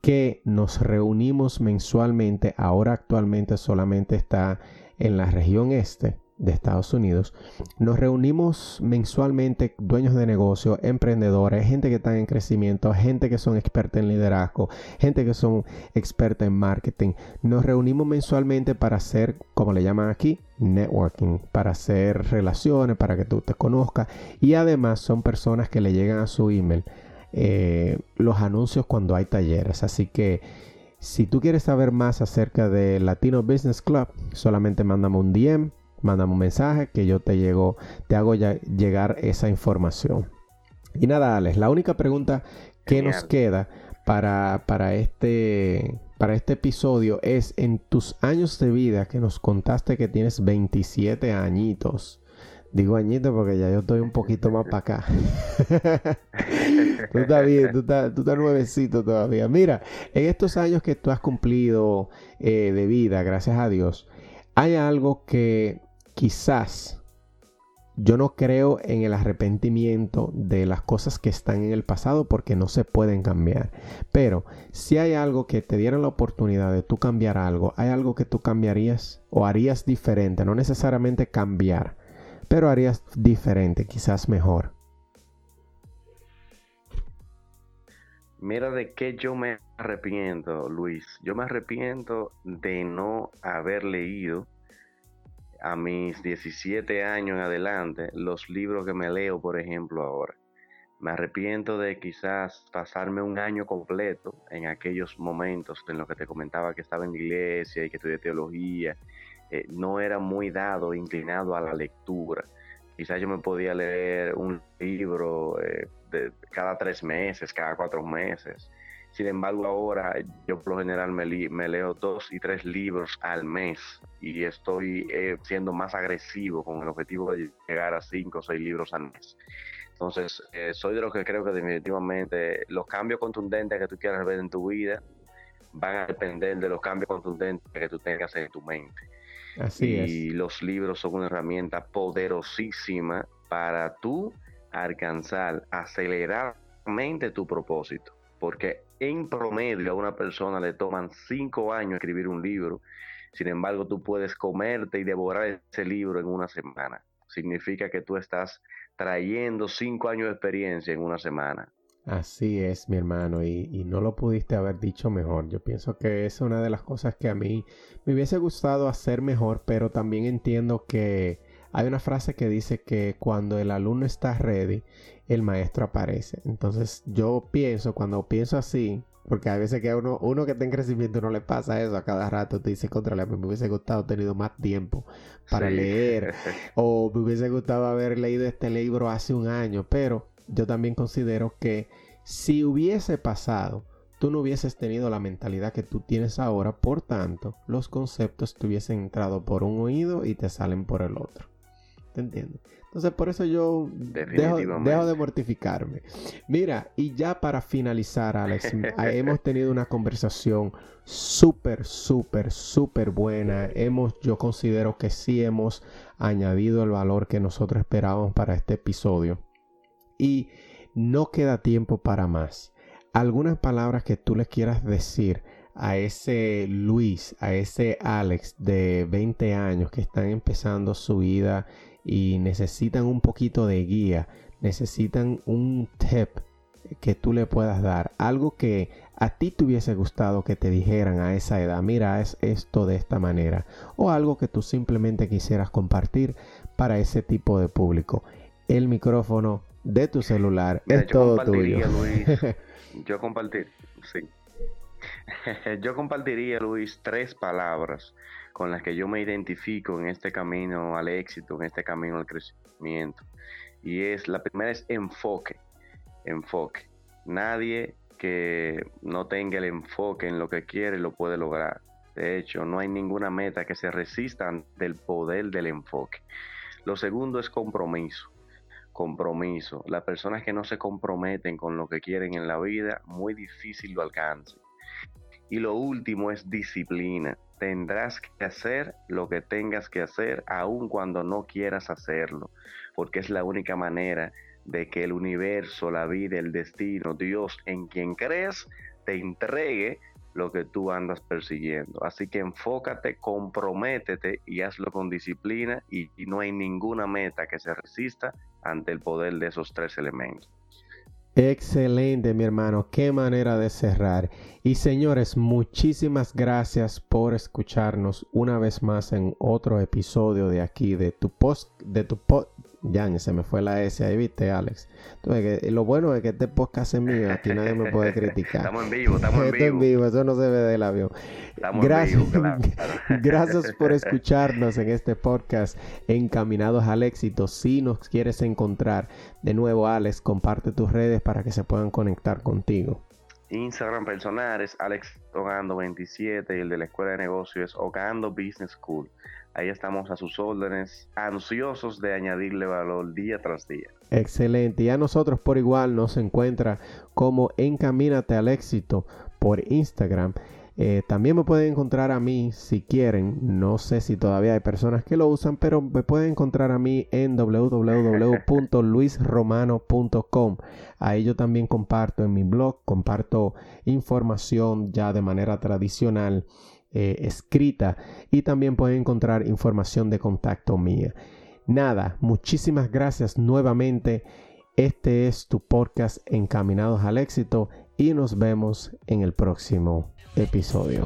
que nos reunimos mensualmente. Ahora actualmente solamente está en la región este de Estados Unidos. Nos reunimos mensualmente dueños de negocio, emprendedores, gente que está en crecimiento, gente que son experta en liderazgo, gente que son experta en marketing. Nos reunimos mensualmente para hacer, como le llaman aquí, networking, para hacer relaciones, para que tú te conozcas. Y además son personas que le llegan a su email eh, los anuncios cuando hay talleres. Así que si tú quieres saber más acerca de Latino Business Club, solamente mándame un DM mándame un mensaje que yo te llego, te hago llegar esa información. Y nada, Alex, la única pregunta que nos queda para, para, este, para este episodio es en tus años de vida que nos contaste que tienes 27 añitos Digo añito porque ya yo estoy un poquito más para acá. tú estás bien, tú estás, tú estás, nuevecito todavía. Mira, en estos años que tú has cumplido eh, de vida, gracias a Dios, hay algo que quizás yo no creo en el arrepentimiento de las cosas que están en el pasado porque no se pueden cambiar. Pero si hay algo que te diera la oportunidad de tú cambiar algo, hay algo que tú cambiarías o harías diferente, no necesariamente cambiar, pero harías diferente, quizás mejor. Mira de qué yo me arrepiento, Luis. Yo me arrepiento de no haber leído a mis 17 años en adelante los libros que me leo, por ejemplo, ahora. Me arrepiento de quizás pasarme un año completo en aquellos momentos en los que te comentaba que estaba en iglesia y que estudié teología. Eh, no era muy dado, inclinado a la lectura. Quizás yo me podía leer un libro eh, de cada tres meses, cada cuatro meses. Sin embargo, ahora yo por lo general me, leo dos y tres libros al mes y estoy eh, siendo más agresivo con el objetivo de llegar a cinco o seis libros al mes. Entonces, eh, soy de los que creo que definitivamente los cambios contundentes que tú quieras ver en tu vida van a depender de los cambios contundentes que tú tengas en tu mente. Así y los libros son una herramienta poderosísima para tú alcanzar aceleradamente tu propósito porque en promedio a una persona le toman cinco años escribir un libro, sin embargo tú puedes comerte y devorar ese libro en una semana. Significa que tú estás trayendo cinco años de experiencia en una semana. Así es, mi hermano, y, no lo pudiste haber dicho mejor. Yo pienso que es una de las cosas que a mí me hubiese gustado hacer mejor, pero también entiendo que hay una frase que dice que cuando el alumno está ready, el maestro aparece. Entonces yo pienso, cuando pienso así, porque hay veces que uno, uno que está en crecimiento no le pasa eso a cada rato, te dice, contra me hubiese gustado tener más tiempo para leer, o me hubiese gustado haber leído este libro hace un año, pero yo también considero que si hubiese pasado, tú no hubieses tenido la mentalidad que tú tienes ahora, por tanto, los conceptos te hubiesen entrado por un oído y te salen por el otro. ¿Te entiendes? Entonces, por eso yo dejo, de mortificarme. Mira, y ya para finalizar, Alex, hemos tenido una conversación súper, súper, súper buena. Hemos, yo considero que sí hemos añadido el valor que nosotros esperábamos para este episodio. Y no queda tiempo para más. Algunas palabras que tú le quieras decir a ese Luis, a ese Alex de 20 años que están empezando su vida y necesitan un poquito de guía, necesitan un tip que tú le puedas dar, algo que a ti te hubiese gustado que te dijeran a esa edad, mira, es esto de esta manera, o algo que tú simplemente quisieras compartir para ese tipo de público. El micrófono de tu celular es todo tuyo. yo compartir, sí. yo compartiría, Luis, tres palabras con las que yo me identifico en este camino al éxito, en este camino al crecimiento. Y es, la primera es enfoque, enfoque. Nadie que no tenga el enfoque en lo que quiere lo puede lograr. De hecho, no hay ninguna meta que se resista del poder del enfoque. Lo segundo es compromiso. Compromiso. Las personas que no se comprometen con lo que quieren en la vida, muy difícil lo alcancen. Y lo último es disciplina tendrás que hacer lo que tengas que hacer, aun cuando no quieras hacerlo, porque es la única manera de que el universo, la vida, el destino, Dios en quien crees, te entregue lo que tú andas persiguiendo. Así que enfócate, comprométete y hazlo con disciplina y, y no hay ninguna meta que se resista ante el poder de esos tres elementos. Excelente, mi hermano. Qué manera de cerrar. Y señores, muchísimas gracias por escucharnos una vez más en otro episodio de aquí de tu post, de tu ya, se me fue la S ahí, viste, Alex. Entonces, lo bueno es que este podcast es mío, aquí nadie me puede criticar. Estamos en vivo, estamos en vivo. en vivo, eso no se ve del avión. Estamos gracias, en vivo, gracias por escucharnos en este podcast Encaminados al Éxito. Si nos quieres encontrar, de nuevo, Alex, comparte tus redes para que se puedan conectar contigo. Instagram personal es Alex Ogando 27 y el de la Escuela de Negocios es Ogando Business School. Ahí estamos a sus órdenes, ansiosos de añadirle valor día tras día. Excelente. Y a nosotros por igual nos encuentra como Encamínate al éxito por Instagram. Eh, también me pueden encontrar a mí si quieren. No sé si todavía hay personas que lo usan, pero me pueden encontrar a mí en www.luisromano.com. Ahí yo también comparto en mi blog, comparto información ya de manera tradicional eh, escrita y también pueden encontrar información de contacto mía. Nada, muchísimas gracias nuevamente. Este es tu podcast Encaminados al éxito y nos vemos en el próximo episodio.